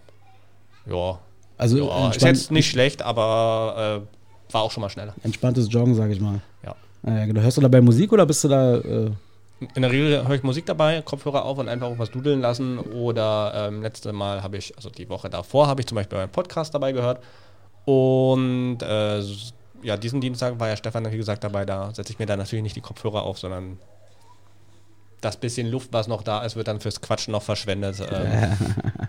Ja, Also ja ist jetzt nicht schlecht, aber äh, war auch schon mal schneller. entspanntes Joggen, sage ich mal. Ja. Äh, genau. hörst du dabei Musik oder bist du da. Äh, In der Regel höre ich Musik dabei, Kopfhörer auf und einfach auch was dudeln lassen. Oder ähm, letzte Mal habe ich, also die Woche davor, habe ich zum Beispiel einen Podcast dabei gehört. Und äh, ja, diesen Dienstag war ja Stefan, wie gesagt, dabei. Da setze ich mir dann natürlich nicht die Kopfhörer auf, sondern das bisschen Luft, was noch da ist, wird dann fürs Quatschen noch verschwendet. Ähm,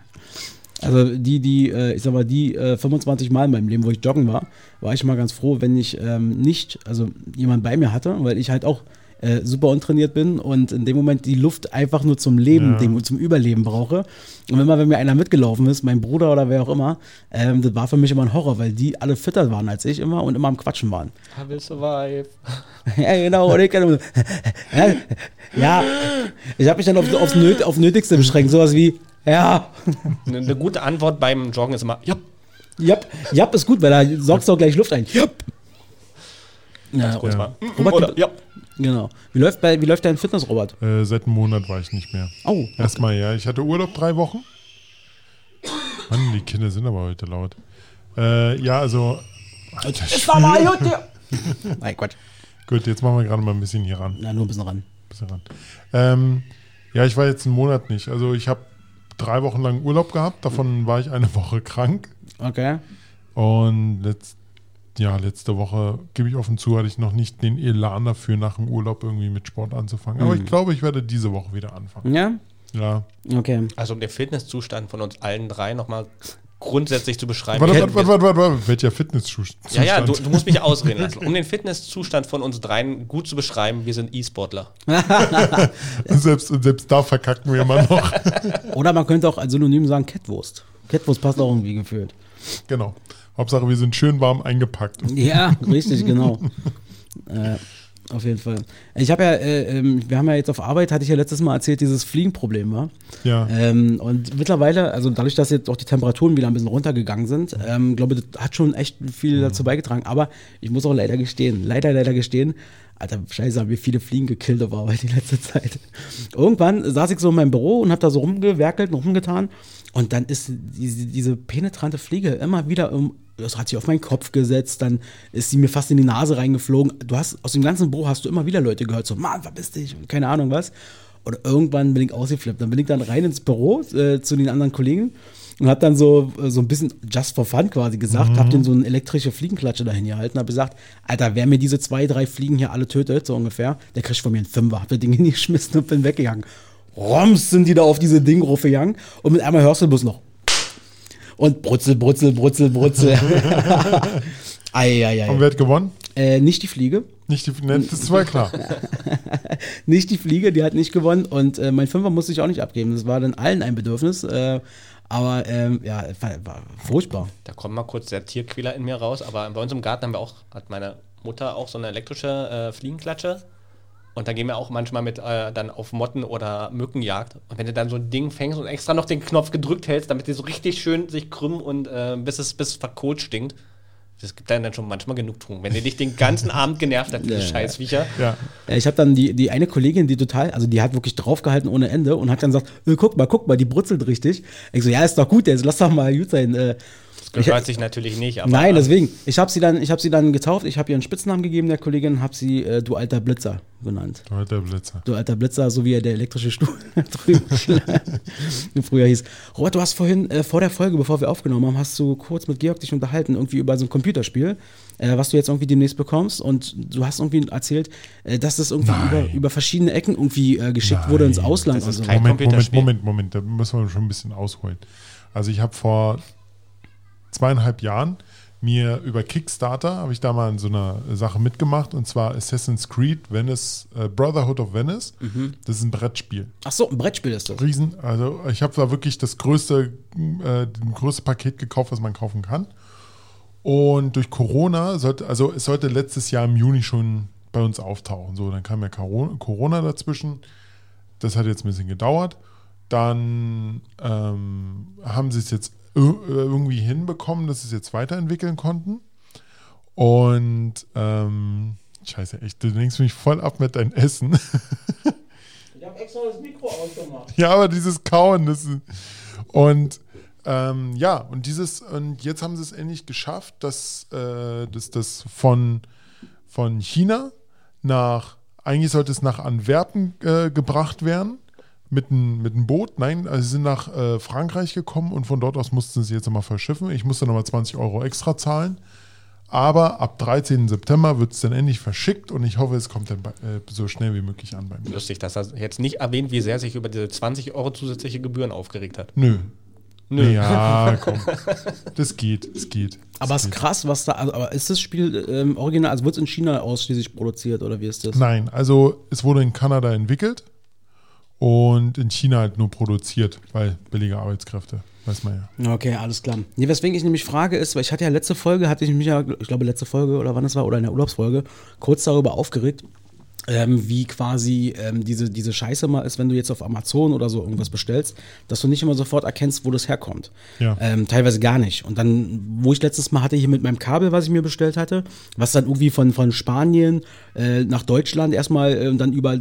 also die, die, äh, ich sag mal, die äh, 25 Mal in meinem Leben, wo ich joggen war, war ich mal ganz froh, wenn ich ähm, nicht, also jemand bei mir hatte, weil ich halt auch äh, super untrainiert bin und in dem Moment die Luft einfach nur zum Leben, Ja. dem, zum Überleben brauche. Und wenn mal, wenn mir einer mitgelaufen ist, mein Bruder oder wer auch immer, ähm, das war für mich immer ein Horror, weil die alle fitter waren als ich immer und immer am Quatschen waren. I will survive. ja, genau. Und ich kann, ja, ja, ich habe mich dann auf, aufs Nöt, auf Nötigste beschränkt, sowas wie, ja, Eine, gute Antwort beim Joggen ist immer, ja, Jap, Jap ist gut, weil da saugst du auch gleich Luft ein. Jap. Ja, kurz Ja. mal. Robert, Oder, ja. Genau. Wie läuft, bei, wie läuft dein Fitness, Robert? Äh, seit einem Monat war ich nicht mehr. Oh, Erstmal, ja. Ich hatte Urlaub drei Wochen. Mann, die Kinder sind aber heute laut. Äh, ja, also. Alter, Nein, Quatsch. Gut, jetzt machen wir gerade mal ein bisschen hier ran. Na, nur ein bisschen ran. bisschen ran. Ähm, ja, ich war jetzt einen Monat nicht. Also ich habe drei Wochen lang Urlaub gehabt. Davon war ich eine Woche krank. Okay. Und letzt, ja, letzte Woche, gebe ich offen zu, hatte ich noch nicht den Elan dafür, nach dem Urlaub irgendwie mit Sport anzufangen. Aber ich glaube, ich werde diese Woche wieder anfangen. Ja? Ja. Okay. Also um den Fitnesszustand von uns allen drei nochmal grundsätzlich zu beschreiben. Warte, Wir- warte, warte, warte, warte. Welcher Fitnesszustand? Ja, ja, du, du musst mich ausreden lassen. Um den Fitnesszustand von uns dreien gut zu beschreiben, wir sind E-Sportler. selbst, selbst da verkacken wir immer noch. Oder man könnte auch als Synonym sagen Kettwurst. Kettwurst passt auch irgendwie gefühlt. genau. Hauptsache, wir sind schön warm eingepackt. Ja, richtig, genau. äh, auf jeden Fall. Ich habe ja, äh, ähm, wir haben ja jetzt auf Arbeit, hatte ich ja letztes Mal erzählt, dieses Fliegenproblem war. Ja. Ähm, und mittlerweile, also dadurch, dass jetzt auch die Temperaturen wieder ein bisschen runtergegangen sind, ähm, glaube ich, das hat schon echt viel dazu beigetragen. Aber ich muss auch leider gestehen, leider, leider gestehen, Alter, scheiße, haben wir viele Fliegen gekillt auf Arbeit die letzte Zeit. Irgendwann saß ich so in meinem Büro und habe da so rumgewerkelt und rumgetan. Und dann ist diese, diese penetrante Fliege immer wieder um, das hat sich auf meinen Kopf gesetzt, dann ist sie mir fast in die Nase reingeflogen. Du hast, aus dem ganzen Büro hast du immer wieder Leute gehört, so, Mann, verpiss dich und keine Ahnung was. Und irgendwann bin ich ausgeflippt. Dann bin ich dann rein ins Büro äh, zu den anderen Kollegen und hab dann so, äh, so ein bisschen just for fun quasi gesagt, hab denen so eine elektrische Fliegenklatsche dahin gehalten, hab gesagt, Alter, wer mir diese zwei, drei Fliegen hier alle tötet, so ungefähr, der kriegt von mir einen Fünfer. Hab das Ding hingeschmissen und bin weggegangen. Roms sind die da auf diese Ding gegangen und mit einmal hörst du bloß noch. Und brutzel, brutzel, brutzel, brutzel. Eieiei. Und wer hat gewonnen? Äh, nicht die Fliege. Nicht die, ne, das war klar. Nicht die Fliege, die hat nicht gewonnen. Und äh, mein Fünfer musste ich auch nicht abgeben. Das war dann allen ein Bedürfnis. Äh, aber ähm, ja, war, war furchtbar. Da kommt mal kurz der Tierquäler in mir raus, aber bei uns im Garten haben wir auch, hat meine Mutter auch so eine elektrische äh, Fliegenklatsche. Und da gehen wir auch manchmal mit äh, dann auf Motten oder Mückenjagd. Und wenn du dann so ein Ding fängst und extra noch den Knopf gedrückt hältst, damit die so richtig schön sich krümmen und äh, bis es bis verkohlt stinkt, das gibt dann, dann schon manchmal Genugtuung. Wenn ihr dich den ganzen Abend genervt hat, diese Ja. Scheißviecher. Ja. Äh, Ich habe dann die, die eine Kollegin, die total, also die hat wirklich draufgehalten ohne Ende und hat dann gesagt, äh, guck mal, guck mal, die brutzelt richtig. Ich so, ja, ist doch gut, jetzt lass doch mal gut sein. Das gehört sich natürlich nicht, aber. Nein, deswegen. Ich habe sie dann, ich habe sie dann getauft. Ich habe ihr einen Spitznamen gegeben der Kollegin, habe sie äh, du alter Blitzer genannt. Heute der Blitzer. Du alter Blitzer, so wie er der elektrische Stuhl drüben früher hieß. Robert, du hast vorhin äh, vor der Folge, bevor wir aufgenommen haben, hast du kurz mit Georg dich unterhalten irgendwie über so ein Computerspiel, äh, was du jetzt irgendwie demnächst bekommst und du hast irgendwie erzählt, äh, dass das irgendwie Nein. über, über verschiedene Ecken irgendwie äh, geschickt wurde ins Nein, Ausland das ist so. kein- Moment, Moment. Moment, Moment, da müssen wir schon ein bisschen ausholen. Also ich habe vor zweieinhalb Jahren mir über Kickstarter, habe ich da mal in so einer Sache mitgemacht und zwar Assassin's Creed Venice, äh, Brotherhood of Venice. Das ist ein Brettspiel. Ach so, ein Brettspiel ist das. Riesen, also ich habe da wirklich das größte, äh, das größte Paket gekauft, was man kaufen kann. Und durch Corona sollte, also es sollte letztes Jahr im Juni schon bei uns auftauchen. So, dann kam ja Coro- Corona dazwischen. Das hat jetzt ein bisschen gedauert. Dann ähm, haben sie es jetzt irgendwie hinbekommen, dass sie es jetzt weiterentwickeln konnten. Und ähm, scheiße, echt, du lenkst mich voll ab mit deinem Essen. Ich habe extra das Mikro ausgemacht. Ja, aber dieses Kauen, das ist, und ähm, ja, und dieses, und jetzt haben sie es endlich geschafft, dass, äh, dass das von, von China nach, eigentlich sollte es nach Antwerpen äh, gebracht werden, mit einem mit Boot. Nein, also sie sind nach äh, Frankreich gekommen und von dort aus mussten sie jetzt nochmal verschiffen. Ich musste nochmal 20 Euro extra zahlen. Aber ab 13. September wird es dann endlich verschickt und ich hoffe, es kommt dann bei, äh, so schnell wie möglich an bei mir. Lustig, dass er jetzt nicht erwähnt, wie sehr er sich über diese 20 Euro zusätzliche Gebühren aufgeregt hat. Nö. Nö. Ja, komm. Das geht, es geht. Aber es ist krass, was da, also, aber ist das Spiel ähm, original, also wird es in China ausschließlich produziert oder wie ist das? Nein, also es wurde in Kanada entwickelt und in China halt nur produziert, weil billige Arbeitskräfte, weiß man ja. Okay, alles klar. Nee, weswegen ich nämlich frage ist, weil ich hatte ja letzte Folge, hatte ich mich ja, ich glaube letzte Folge oder wann es war, oder in der Urlaubsfolge, kurz darüber aufgeregt, ähm, wie quasi ähm, diese, diese Scheiße mal ist, wenn du jetzt auf Amazon oder so irgendwas bestellst, dass du nicht immer sofort erkennst, wo das herkommt. Ja. Ähm, teilweise gar nicht. Und dann, wo ich letztes Mal hatte hier mit meinem Kabel, was ich mir bestellt hatte, was dann irgendwie von, von Spanien äh, nach Deutschland erstmal äh, und dann über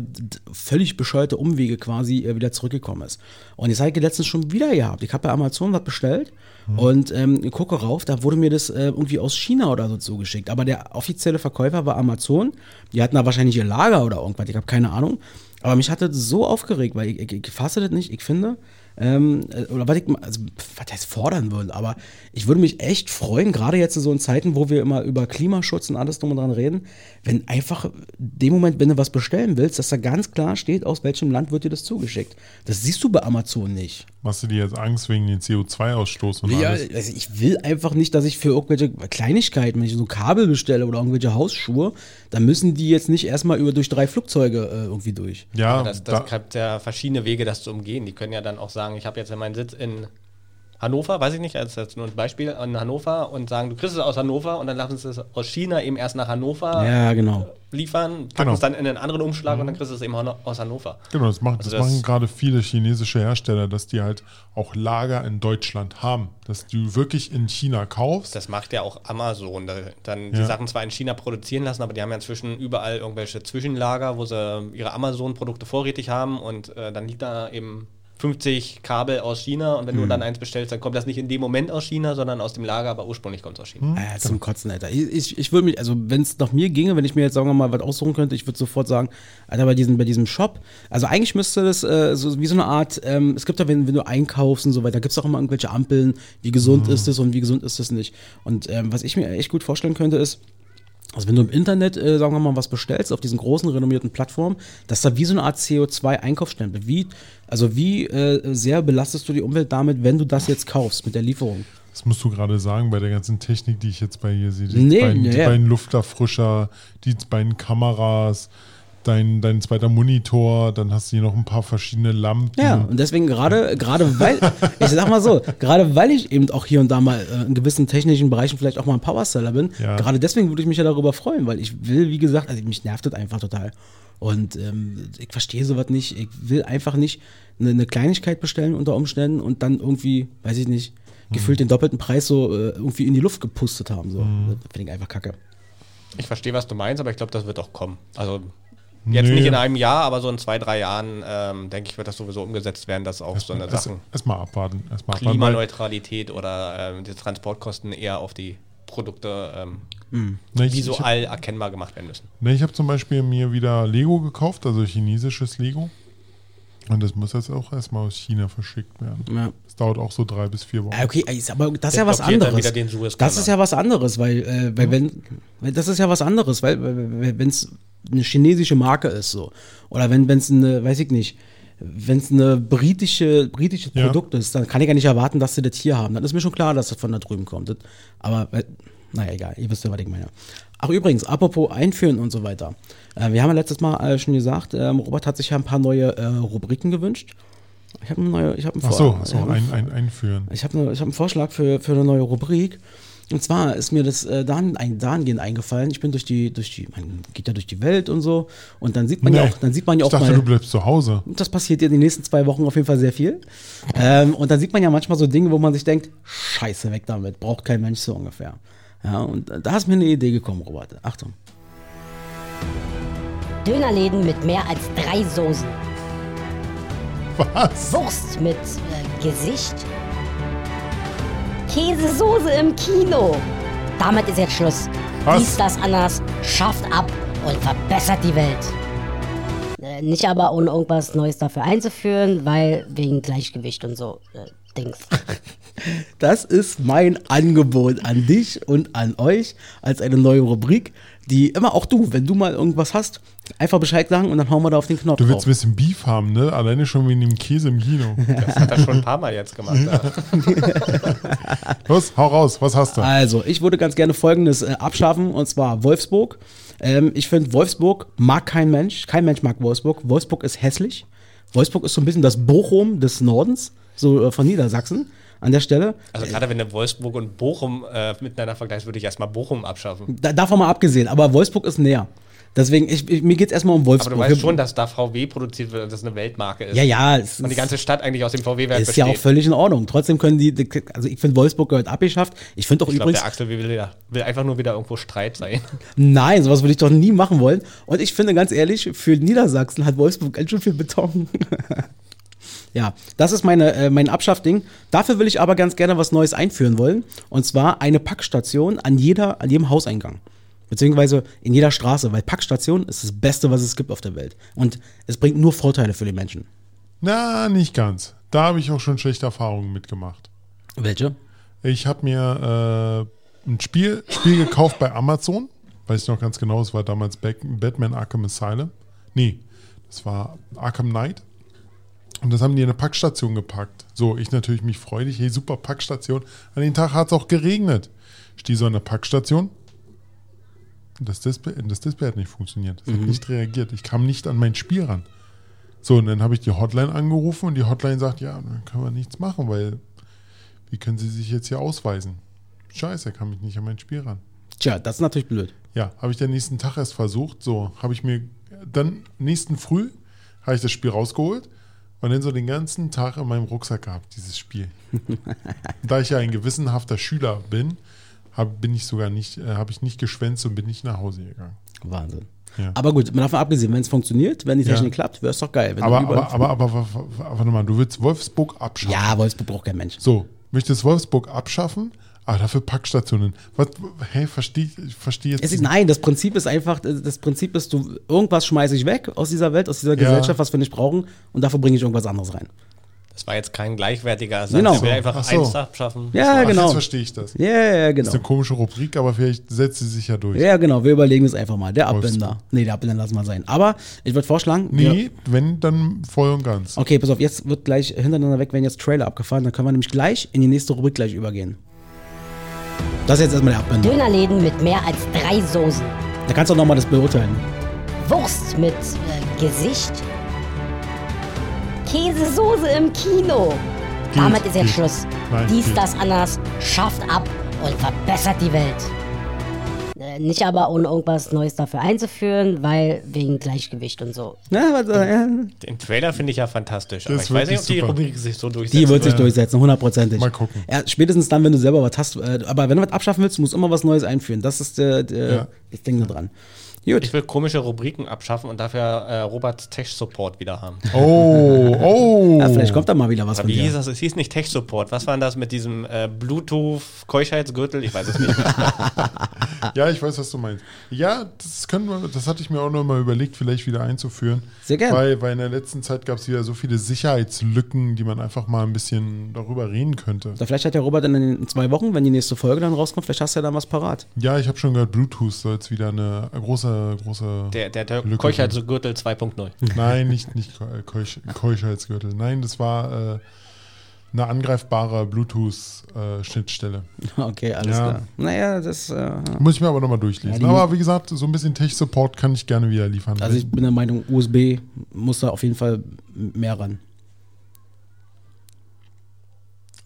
völlig bescheuerte Umwege quasi äh, wieder zurückgekommen ist. Und jetzt habe ich letztens schon wieder gehabt. Ich habe bei Amazon was bestellt und ähm, gucke rauf, da wurde mir das äh, irgendwie aus China oder so zugeschickt. Aber der offizielle Verkäufer war Amazon. Die hatten da wahrscheinlich ihr Lager oder irgendwas, ich habe keine Ahnung. Aber mich hat das so aufgeregt, weil ich, ich, ich fasse das nicht. Ich finde, ähm, äh, oder was ich, also, was heißt fordern würde, aber ich würde mich echt freuen, gerade jetzt so in Zeiten, wo wir immer über Klimaschutz und alles drum und dran reden, wenn einfach dem Moment, wenn du was bestellen willst, dass da ganz klar steht, aus welchem Land wird dir das zugeschickt. Das siehst du bei Amazon nicht. Machst du dir jetzt Angst wegen den CO2-Ausstoß und Ja, alles? also ich will einfach nicht, dass ich für irgendwelche Kleinigkeiten, wenn ich so Kabel bestelle oder irgendwelche Hausschuhe, dann müssen die jetzt nicht erstmal über durch drei Flugzeuge äh, irgendwie durch. Ja, das das da, gibt ja verschiedene Wege, das zu umgehen. Die können ja dann auch sagen, ich habe jetzt ja meinen Sitz in Hannover, weiß ich nicht, das ist jetzt nur ein Beispiel, in Hannover und sagen, du kriegst es aus Hannover und dann lassen sie es aus China eben erst nach Hannover Ja, genau. liefern, packen Genau. es dann in einen anderen Umschlag und dann kriegst du es eben aus Hannover. genau, das, machen, Also das, das- machen gerade viele chinesische Hersteller, dass die halt auch Lager in Deutschland haben. Dass du wirklich in China kaufst. Das macht ja auch Amazon. Da, dann die Ja. Sachen zwar in China produzieren lassen, aber die haben ja inzwischen überall irgendwelche Zwischenlager, wo sie ihre Amazon-Produkte vorrätig haben und äh, dann liegt da eben 50 Kabel aus China und wenn Hm. du dann eins bestellst, dann kommt das nicht in dem Moment aus China, sondern aus dem Lager, aber ursprünglich kommt es aus China. Ja, zum Kotzen, Alter. Ich, ich, ich würde mich, also wenn es nach mir ginge, wenn ich mir jetzt, sagen wir mal, was aussuchen könnte, ich würde sofort sagen, Alter, bei diesem, bei diesem Shop, also eigentlich müsste das äh, so wie so eine Art, ähm, es gibt ja, wenn, wenn du einkaufst und so weiter, gibt es auch immer irgendwelche Ampeln, wie gesund ist es und wie gesund ist es nicht. Und ähm, was ich mir echt gut vorstellen könnte, ist, also wenn du im Internet, äh, sagen wir mal, was bestellst auf diesen großen renommierten Plattformen, dass da wie so eine Art CO2-Einkaufsstempel, wie, also wie äh, sehr belastest du die Umwelt damit, wenn du das jetzt kaufst mit der Lieferung? Das musst du gerade sagen bei der ganzen Technik, die ich jetzt bei hier sehe. Die, Nee, beiden, die ja, ja. beiden Lufterfrischer, die beiden Kameras, dein, dein zweiter Monitor, dann hast du hier noch ein paar verschiedene Lampen. Ja, und deswegen gerade, gerade weil, ich sag mal so, gerade weil ich eben auch hier und da mal äh, in gewissen technischen Bereichen vielleicht auch mal ein Powerseller bin, Ja. gerade deswegen würde ich mich ja darüber freuen, weil ich will, wie gesagt, also mich nervt das einfach total. Und ähm, ich verstehe sowas nicht. Ich will einfach nicht eine, eine Kleinigkeit bestellen unter Umständen und dann irgendwie, weiß ich nicht, gefühlt den doppelten Preis so äh, irgendwie in die Luft gepustet haben. So. Das finde ich einfach kacke. Ich verstehe, was du meinst, aber ich glaube, das wird auch kommen. Also jetzt Nee. nicht in einem Jahr, aber so in zwei, drei Jahren, ähm, denke ich, wird das sowieso umgesetzt werden, dass auch so eine Erst- Sachen Erstmal abwarten. Abwarten. weil- Klimaneutralität oder ähm, die Transportkosten eher auf die Produkte ähm, Ne, ich, ich, visuell erkennbar gemacht werden müssen. ne, ich habe zum Beispiel mir wieder Lego gekauft, also chinesisches Lego. Und das muss jetzt auch erstmal aus China verschickt werden. Ja. Das dauert auch so drei bis vier Wochen. Okay, ist aber das ist ja was anderes. Das ist ja was anderes, weil, äh, weil wenn, weil das ist ja was anderes, weil, weil wenn es eine chinesische Marke ist so oder wenn es eine, weiß ich nicht, wenn es eine britische britisches Ja. Produkt ist, dann kann ich ja nicht erwarten, dass sie das hier haben. Dann ist mir schon klar, dass das von da drüben kommt. Das, aber äh, naja, egal, ihr wisst ja, was ich meine. Ach übrigens, apropos einführen und so weiter. Äh, wir haben ja letztes Mal äh, schon gesagt, ähm, Robert hat sich ja ein paar neue äh, Rubriken gewünscht. Ich habe eine neue, ich habe einen so, Vor- so hab ein, ein, einführen. ich habe ne, ich hab einen Vorschlag für, für eine neue Rubrik. Und zwar ist mir das äh, dahin, ein, dahingehend eingefallen. Ich bin durch die, durch die, man geht ja durch die Welt und so. Und dann sieht man ja Nee. auch, dann sieht man ja ich auch dachte, mal. du bleibst zu Hause. Das passiert ja die nächsten zwei Wochen auf jeden Fall sehr viel. Ähm, und dann sieht man ja manchmal so Dinge, wo man sich denkt, scheiße, weg damit, braucht kein Mensch so ungefähr. Ja, und da ist mir eine Idee gekommen, Robert. Achtung. Dönerläden mit mehr als drei Soßen. Was? Wurst mit äh, Gesicht. Käsesoße im Kino. Damit ist jetzt Schluss. Was? Dies, das, anders. Schafft ab und verbessert die Welt. Äh, nicht aber ohne irgendwas Neues dafür einzuführen, weil wegen Gleichgewicht und so äh, Dings. Das ist mein Angebot an dich und an euch als eine neue Rubrik, die immer auch du, wenn du mal irgendwas hast, einfach Bescheid sagen und dann hauen wir da auf den Knopf Du drauf. willst ein bisschen Beef haben, ne? Alleine schon wegen dem Käse im Kino. Das hat er schon ein paar Mal jetzt gemacht. Ja. Los, hau raus, was hast du? Also, ich würde ganz gerne folgendes äh, abschaffen, und zwar Wolfsburg. Ähm, ich finde, Wolfsburg mag kein Mensch. Kein Mensch mag Wolfsburg. Wolfsburg ist hässlich. Wolfsburg ist so ein bisschen das Bochum des Nordens, so äh, von Niedersachsen an der Stelle. Also gerade wenn du Wolfsburg und Bochum äh, miteinander vergleichst, würde ich erstmal Bochum abschaffen. Da, davon mal abgesehen, aber Wolfsburg ist näher. Deswegen, ich, ich, mir geht es erstmal um Aber Wolfsburg. du weißt schon, dass da VW produziert wird und das eine Weltmarke ist. ja, ja, es Und die ganze Stadt eigentlich aus dem VW-Werk ist besteht. ja auch völlig in Ordnung. Trotzdem können die, also ich finde, Wolfsburg gehört abgeschafft. Ich finde auch ich übrigens, der Axel will, ja- will einfach nur wieder irgendwo Streit sein. Nein, sowas würde ich doch nie machen wollen. Und ich finde ganz ehrlich, für Niedersachsen hat Wolfsburg ganz schön viel Beton. ja, das ist meine, äh, mein Abschaffding. Dafür will ich aber ganz gerne was Neues einführen wollen. Und zwar eine Packstation an, jeder, an jedem Hauseingang. Beziehungsweise in jeder Straße, weil Packstation ist das Beste, was es gibt auf der Welt. Und es bringt nur Vorteile für die Menschen. Na, nicht ganz. Da habe ich auch schon schlechte Erfahrungen mitgemacht. Welche? Ich habe mir äh, ein Spiel, Spiel gekauft bei Amazon. Weiß ich noch ganz genau, es war damals Batman Arkham Asylum. Nee, das war Arkham Knight. Und das haben die in eine Packstation gepackt. So, ich natürlich mich freudig, hey, super Packstation. An den Tag hat es auch geregnet. Ich stehe so an der Packstation. Das Display, das Display hat nicht funktioniert. Es hat nicht reagiert. Ich kam nicht an mein Spiel ran. So, und dann habe ich die Hotline angerufen und die Hotline sagt, ja, dann können wir nichts machen, weil wie können Sie sich jetzt hier ausweisen? Scheiße, er kann mich nicht an mein Spiel ran. Tja, das ist natürlich blöd. Ja, habe ich den nächsten Tag erst versucht. So, habe ich mir dann nächsten Früh habe ich das Spiel rausgeholt und dann so den ganzen Tag in meinem Rucksack gehabt, dieses Spiel. da ich ja ein gewissenhafter Schüler bin, hab, bin ich sogar nicht, äh, habe ich nicht geschwänzt und bin nicht nach Hause gegangen. Wahnsinn. Ja. Aber gut, mal davon abgesehen, wenn es funktioniert, wenn die Ja. Technik klappt, wäre es doch geil. Aber, überall- aber, aber, aber, aber, warte mal, du willst Wolfsburg abschaffen. ja, Wolfsburg braucht kein Mensch. So, möchtest Wolfsburg abschaffen, aber dafür Packstationen. Was, hä, verstehe ich versteh jetzt. Ist, nein, das Prinzip ist einfach, das Prinzip ist, du, irgendwas schmeiße ich weg aus dieser Welt, aus dieser Ja. Gesellschaft, was wir nicht brauchen, und dafür bringe ich irgendwas anderes rein. Das war jetzt kein gleichwertiger Ersatz. Genau. Ich will einfach Ach so. eins abschaffen. Ja, Ach, genau. Jetzt verstehe ich das. Ja, ja, Das genau. ist eine komische Rubrik, aber vielleicht setzt sie sich ja durch. Ja, genau, wir überlegen es einfach mal. Der. Abbinder. Nee, der Abbinder lassen wir sein. Aber ich würde vorschlagen, wir, Nee, wenn, dann voll und ganz. okay, pass auf, jetzt wird gleich hintereinander weg, werden jetzt Trailer abgefahren, dann können wir nämlich gleich in die nächste Rubrik gleich übergehen. Das ist jetzt erstmal der Abbinder. Dönerläden mit mehr als drei Soßen. Da kannst du auch nochmal das beurteilen. Wurst mit äh, Gesicht. Käsesoße im Kino. Geht, Damit ist jetzt geht. Schluss. Nein, Dies, geht. das, anders schafft ab und verbessert die Welt. Äh, nicht aber ohne irgendwas Neues dafür einzuführen, weil wegen Gleichgewicht und so. Ja, was, äh, ja, Den Trailer finde ich ja fantastisch. Aber Das ich ist weiß nicht, ob die super. Rubrik sich so durchsetzt. die wird sich Ja. durchsetzen, hundertprozentig. Mal gucken. Ja, spätestens dann, wenn du selber was hast. Äh, aber wenn du was abschaffen willst, musst du immer was Neues einführen. Das ist der, der, Ja. das Ding da dran. Gut. Ich will komische Rubriken abschaffen und dafür äh, Roberts Tech-Support wieder haben. Oh, oh. Ja, vielleicht kommt da mal wieder was Aber von wie hieß das? Es hieß nicht Tech-Support. Was war denn das mit diesem äh, Bluetooth-Keuschheitsgürtel? Ich weiß es nicht. Ja, ich weiß, was du meinst. Ja, das können wir, das hatte ich mir auch noch mal überlegt, vielleicht wieder einzuführen. Sehr gern. Weil, weil in der letzten Zeit gab es wieder so viele Sicherheitslücken, die man einfach mal ein bisschen darüber reden könnte. Da vielleicht hat der Robert in den zwei Wochen, wenn die nächste Folge dann rauskommt, vielleicht hast du ja dann was parat. Ja, ich habe schon gehört, Bluetooth soll jetzt wieder eine große, große. Der, der, der Lücke. Keuschheitsgürtel 2.0. Nein, nicht, nicht Keu- Keusch, Keuschheitsgürtel. Nein, das war äh, eine angreifbare Bluetooth-Schnittstelle. Okay, alles Ja. klar. Naja, das. Äh, Muss ich mir aber nochmal durchlesen. Ja, aber wie gesagt, so ein bisschen Tech-Support kann ich gerne wieder liefern. also ich bin der Meinung, USB muss da auf jeden Fall mehr ran.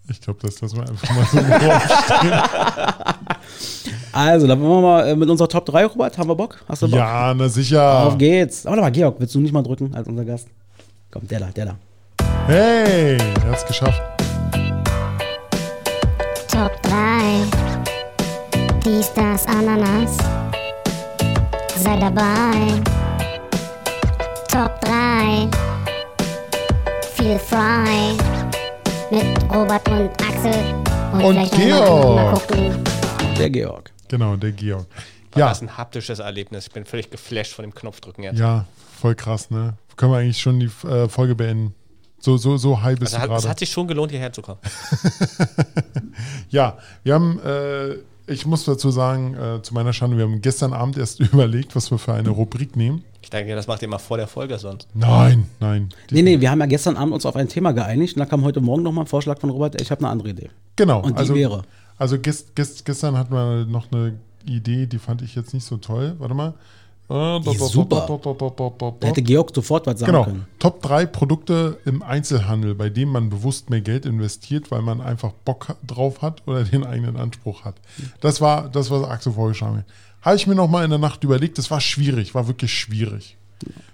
ich glaube, das lassen wir einfach mal so drauf. Also, dann wollen wir mal äh, mit unserer Top 3, Robert. Haben wir Bock? Hast du Bock? Ja, na sicher. Auf geht's. Aber mal, Georg, willst du nicht mal drücken als unser Gast? Komm, der da, der da. Hey, er hat's geschafft. Top 3. Dies, das, Ananas. Sei dabei. Top 3. Feel frei. Mit Robert und Axel. Und mal- Georg. Mal gucken. Der Georg. Genau, der Georg. Ja. Ja, Das ein haptisches Erlebnis. Ich bin völlig geflasht von dem Knopfdrücken jetzt. ja, voll krass, ne? Können wir eigentlich schon die äh, Folge beenden? So, so, so high bist Also du hat, es gerade. hat sich schon gelohnt, hierher zu kommen. Ja, wir haben, äh, ich muss dazu sagen, äh, zu meiner Schande, wir haben gestern Abend erst überlegt, was wir für eine Rubrik nehmen. Ich denke, das macht ihr mal vor der Folge sonst. Nein, nein. Nee, nee, wir haben ja gestern Abend uns auf ein Thema geeinigt und da kam heute Morgen nochmal ein Vorschlag von Robert, ich habe eine andere Idee. Genau. Und die also, wäre? Also gest, gest, gestern hatten wir noch eine Idee, die fand ich jetzt nicht so toll. Warte mal. Äh, Die ist super. Da hätte Georg sofort was sagen Genau. können. Top 3 Produkte im Einzelhandel, bei denen man bewusst mehr Geld investiert, weil man einfach Bock drauf hat oder den eigenen Anspruch hat. Das war das, was Axel vorgeschlagen hat. Habe ich mir noch mal in der Nacht überlegt. Das war schwierig, war wirklich schwierig.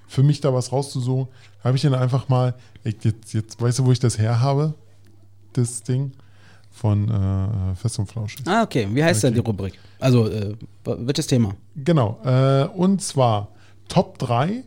Für mich da was rauszusuchen, habe ich dann einfach mal, jetzt, jetzt, weißt du, wo ich das her habe? Das Ding von äh, Fest und Flauschig. Ah, okay. Wie heißt denn Okay. die Rubrik? Also, äh, welches Thema? Genau. Äh, und zwar Top 3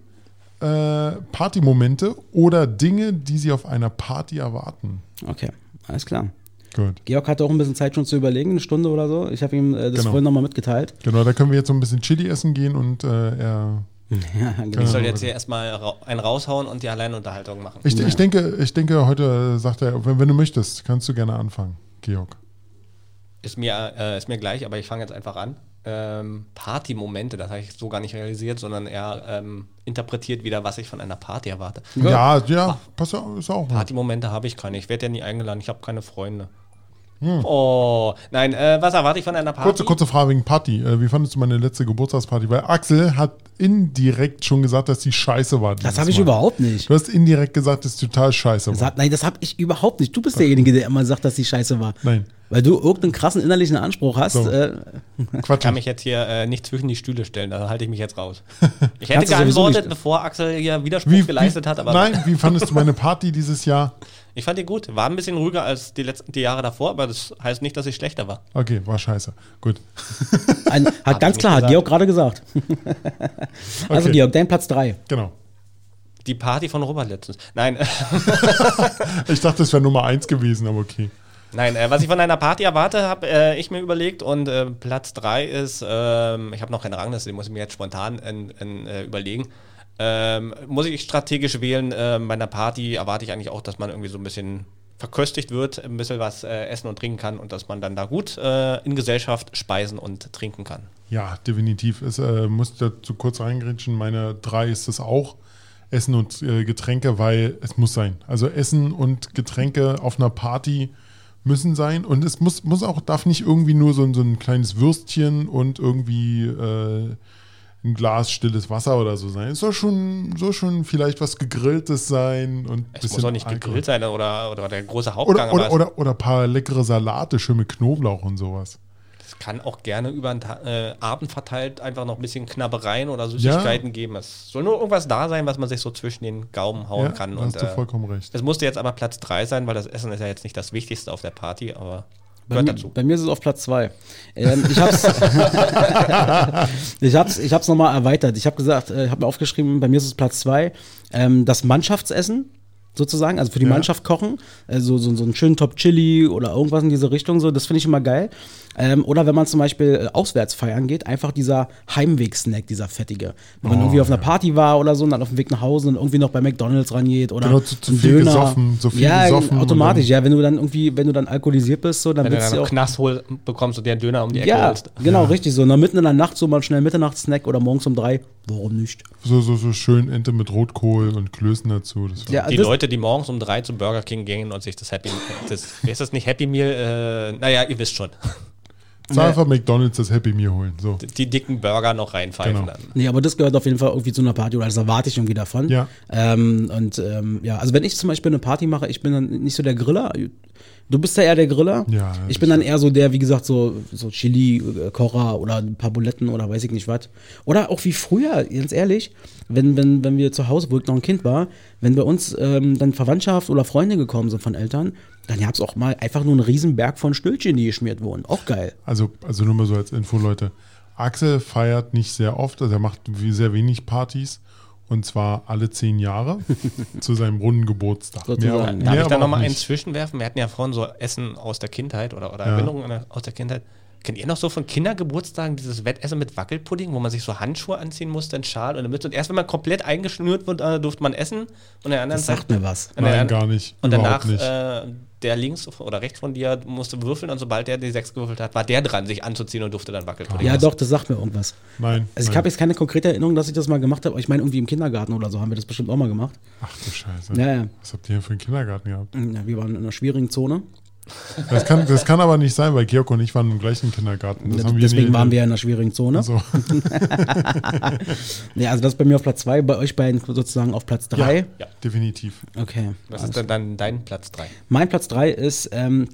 äh, Partymomente oder Dinge, die Sie auf einer Party erwarten. Okay, alles klar. Gut. Georg hatte auch ein bisschen Zeit schon zu überlegen, eine Stunde oder so. Ich habe ihm äh, das Genau. vorhin nochmal mitgeteilt. Genau, da können wir jetzt so ein bisschen Chili essen gehen und äh, er. Ja, genau. Ich soll jetzt hier erstmal einen raushauen und die Alleinunterhaltung machen. Ich, ich, denke, ich denke, heute sagt er, wenn, wenn du möchtest, kannst du gerne anfangen, Georg. Ist mir, äh, ist mir gleich, aber ich fange jetzt einfach an. Ähm, Party-Momente, das habe ich so gar nicht realisiert, sondern eher ähm, interpretiert wieder, was ich von einer Party erwarte. Ja, ja, pass auf, ist auch. Partymomente habe ich keine. Ich werde ja nie eingeladen. Ich habe keine Freunde. Oh, nein, äh, was erwarte ich von einer Party? Kurze, kurze Frage wegen Party. Äh, wie fandest du meine letzte Geburtstagsparty? Weil Axel hat indirekt schon gesagt, dass die scheiße war. Das habe ich Mal. überhaupt nicht. Du hast indirekt gesagt, dass die total scheiße Das war. hat, nein, das habe ich überhaupt nicht. Du bist derjenige, der immer sagt, dass die scheiße war. Nein. Weil du irgendeinen krassen innerlichen Anspruch hast. So. Äh, Quatsch. kann mich jetzt hier äh, nicht zwischen die Stühle stellen, da halte ich mich jetzt raus. Ich hätte geantwortet, bevor Axel hier Widerspruch wie, geleistet wie, hat, aber Nein, wie fandest du meine Party dieses Jahr? Ich fand die gut. War ein bisschen ruhiger als die letzten die Jahre davor, aber das heißt nicht, dass ich schlechter war. Okay, war scheiße. Gut. Ein, hat ganz nicht klar, hat gesagt. Georg gerade gesagt. also Okay. Georg, dein Platz 3. Genau. Die Party von Robert letztens. Nein, Ich dachte, es wäre Nummer eins gewesen, aber okay. nein. Äh, was ich von einer Party erwarte, habe äh, ich mir überlegt und äh, Platz 3 ist, ähm, ich habe noch keine Rangliste, die muss ich mir jetzt spontan in, in, äh, überlegen. Ähm, muss ich strategisch wählen? Ähm, bei einer Party erwarte ich eigentlich auch, dass man irgendwie so ein bisschen verköstigt wird, ein bisschen was äh, essen und trinken kann und dass man dann da gut äh, in Gesellschaft speisen und trinken kann. Ja, definitiv. Es äh, muss dazu kurz reingrätschen. Meine drei ist es auch. Essen und äh, Getränke, weil es muss sein. Also Essen und Getränke auf einer Party müssen sein. Und es muss, muss auch, darf nicht irgendwie nur so, ein- so ein kleines Würstchen und irgendwie äh, ein Glas stilles Wasser oder so sein. Es soll schon, soll schon vielleicht was Gegrilltes sein und Es muss auch nicht Alkohol. gegrillt sein oder, oder der große Hauptgang, Oder, oder, oder, oder ein paar leckere Salate, schön mit Knoblauch und sowas. es kann auch gerne über den äh, Abend verteilt einfach noch ein bisschen Knabbereien oder Süßigkeiten geben. Es soll nur irgendwas da sein, was man sich so zwischen den Gaumen hauen Ja, kann. da Und, hast du äh, vollkommen recht. es musste jetzt aber Platz 3 sein, weil das Essen ist ja jetzt nicht das Wichtigste auf der Party, aber Bei, gehört mir- dazu. bei mir ist es auf Platz 2. Ähm, ich hab's, ich hab's, ich hab's nochmal erweitert. Ich habe gesagt, äh, ich habe mir aufgeschrieben, bei mir ist es Platz 2. Ähm, das Mannschaftsessen sozusagen, also für die Ja. Mannschaft kochen, also so, so einen schönen Top Chili oder irgendwas in diese Richtung, so, das finde ich immer geil. Ähm, oder wenn man zum Beispiel äh, auswärts feiern geht, einfach dieser Heimweg-Snack, dieser fettige. Wenn man Oh, irgendwie auf einer ja. Party war oder so und dann auf dem Weg nach Hause und irgendwie noch bei McDonalds rangeht oder Genau, zu- zu einen viel gesoffen, so viel ja, gesoffen und automatisch, dann- ja, wenn du dann irgendwie, wenn du dann alkoholisiert bist, so, dann Wenn du willst dann du einen auch Knast hol, bekommst und dir einen Döner um die Ecke ja, holst. genau, richtig so. Na, mitten in der Nacht so mal schnell Mitternachtssnack oder morgens um drei. Warum nicht? So, so, so schön Ente mit Rotkohl und Klößen dazu. Ja, Die das, Leute, die morgens um drei zum Burger King gehen und sich das Happy, das, wie ist das nicht Happy Meal? Äh, naja, ihr wisst schon. Zahl einfach McDonalds das Happy Meal holen. So. Die dicken Burger noch reinpfeifen Genau. dann. Nee, aber das gehört auf jeden Fall irgendwie zu einer Party oder das erwarte ich irgendwie davon. Ja. Ähm, und ähm, ja, also wenn ich zum Beispiel eine Party mache, ich bin dann nicht so der Griller. Du bist ja eher der Griller. Ja, ich bin dann eher so der, wie gesagt, so, so Chili-Kocher oder ein paar Buletten oder weiß ich nicht was. Oder auch wie früher, ganz ehrlich, wenn, wenn, wenn wir zu Hause, wo ich noch ein Kind war, wenn bei uns ähm, dann Verwandtschaft oder Freunde gekommen sind von Eltern, dann gab es auch mal einfach nur einen riesen Berg von Stüllchen, die geschmiert wurden. Auch geil. Also, also nur mal so als Info, Leute. Axel feiert nicht sehr oft, also er macht wie- sehr wenig Partys. Und zwar alle zehn Jahre zu seinem runden Geburtstag. Sozusagen. Darf ich aber da nochmal einen zwischenwerfen? Wir hatten ja vorhin so Essen aus der Kindheit oder, oder Ja. Erinnerungen aus der Kindheit. Kennt ihr noch so von Kindergeburtstagen dieses Wettessen mit Wackelpudding, wo man sich so Handschuhe anziehen musste, einen Schal und Mütze? Und erst wenn man komplett eingeschnürt wird, äh, durfte man essen. Und der anderen Das sagt mir was. an der Nein, gar nicht. Und danach, nicht. äh, der links oder rechts von dir musste würfeln und sobald der die sechs gewürfelt hat, war der dran, sich anzuziehen und durfte dann Wackelpudding Ja, doch, das sagt mir irgendwas. Nein. Also ich habe jetzt keine konkrete Erinnerung, dass ich das mal gemacht habe, aber ich meine irgendwie im Kindergarten oder so haben wir das bestimmt auch mal gemacht. Ach du Scheiße. Ja, ja. Was habt ihr hier für einen Kindergarten gehabt? Ja, wir waren in einer schwierigen Zone. Das kann, das kann aber nicht sein, weil Georg und ich waren im gleichen Kindergarten. Das haben wir Deswegen nie- waren wir ja in einer schwierigen Zone. So. Nee, also das ist bei mir auf Platz 2, bei euch beiden sozusagen auf Platz 3. Ja. Definitiv. Okay. Was ist denn dann dein Platz 3? Mein Platz 3 ist, ähm,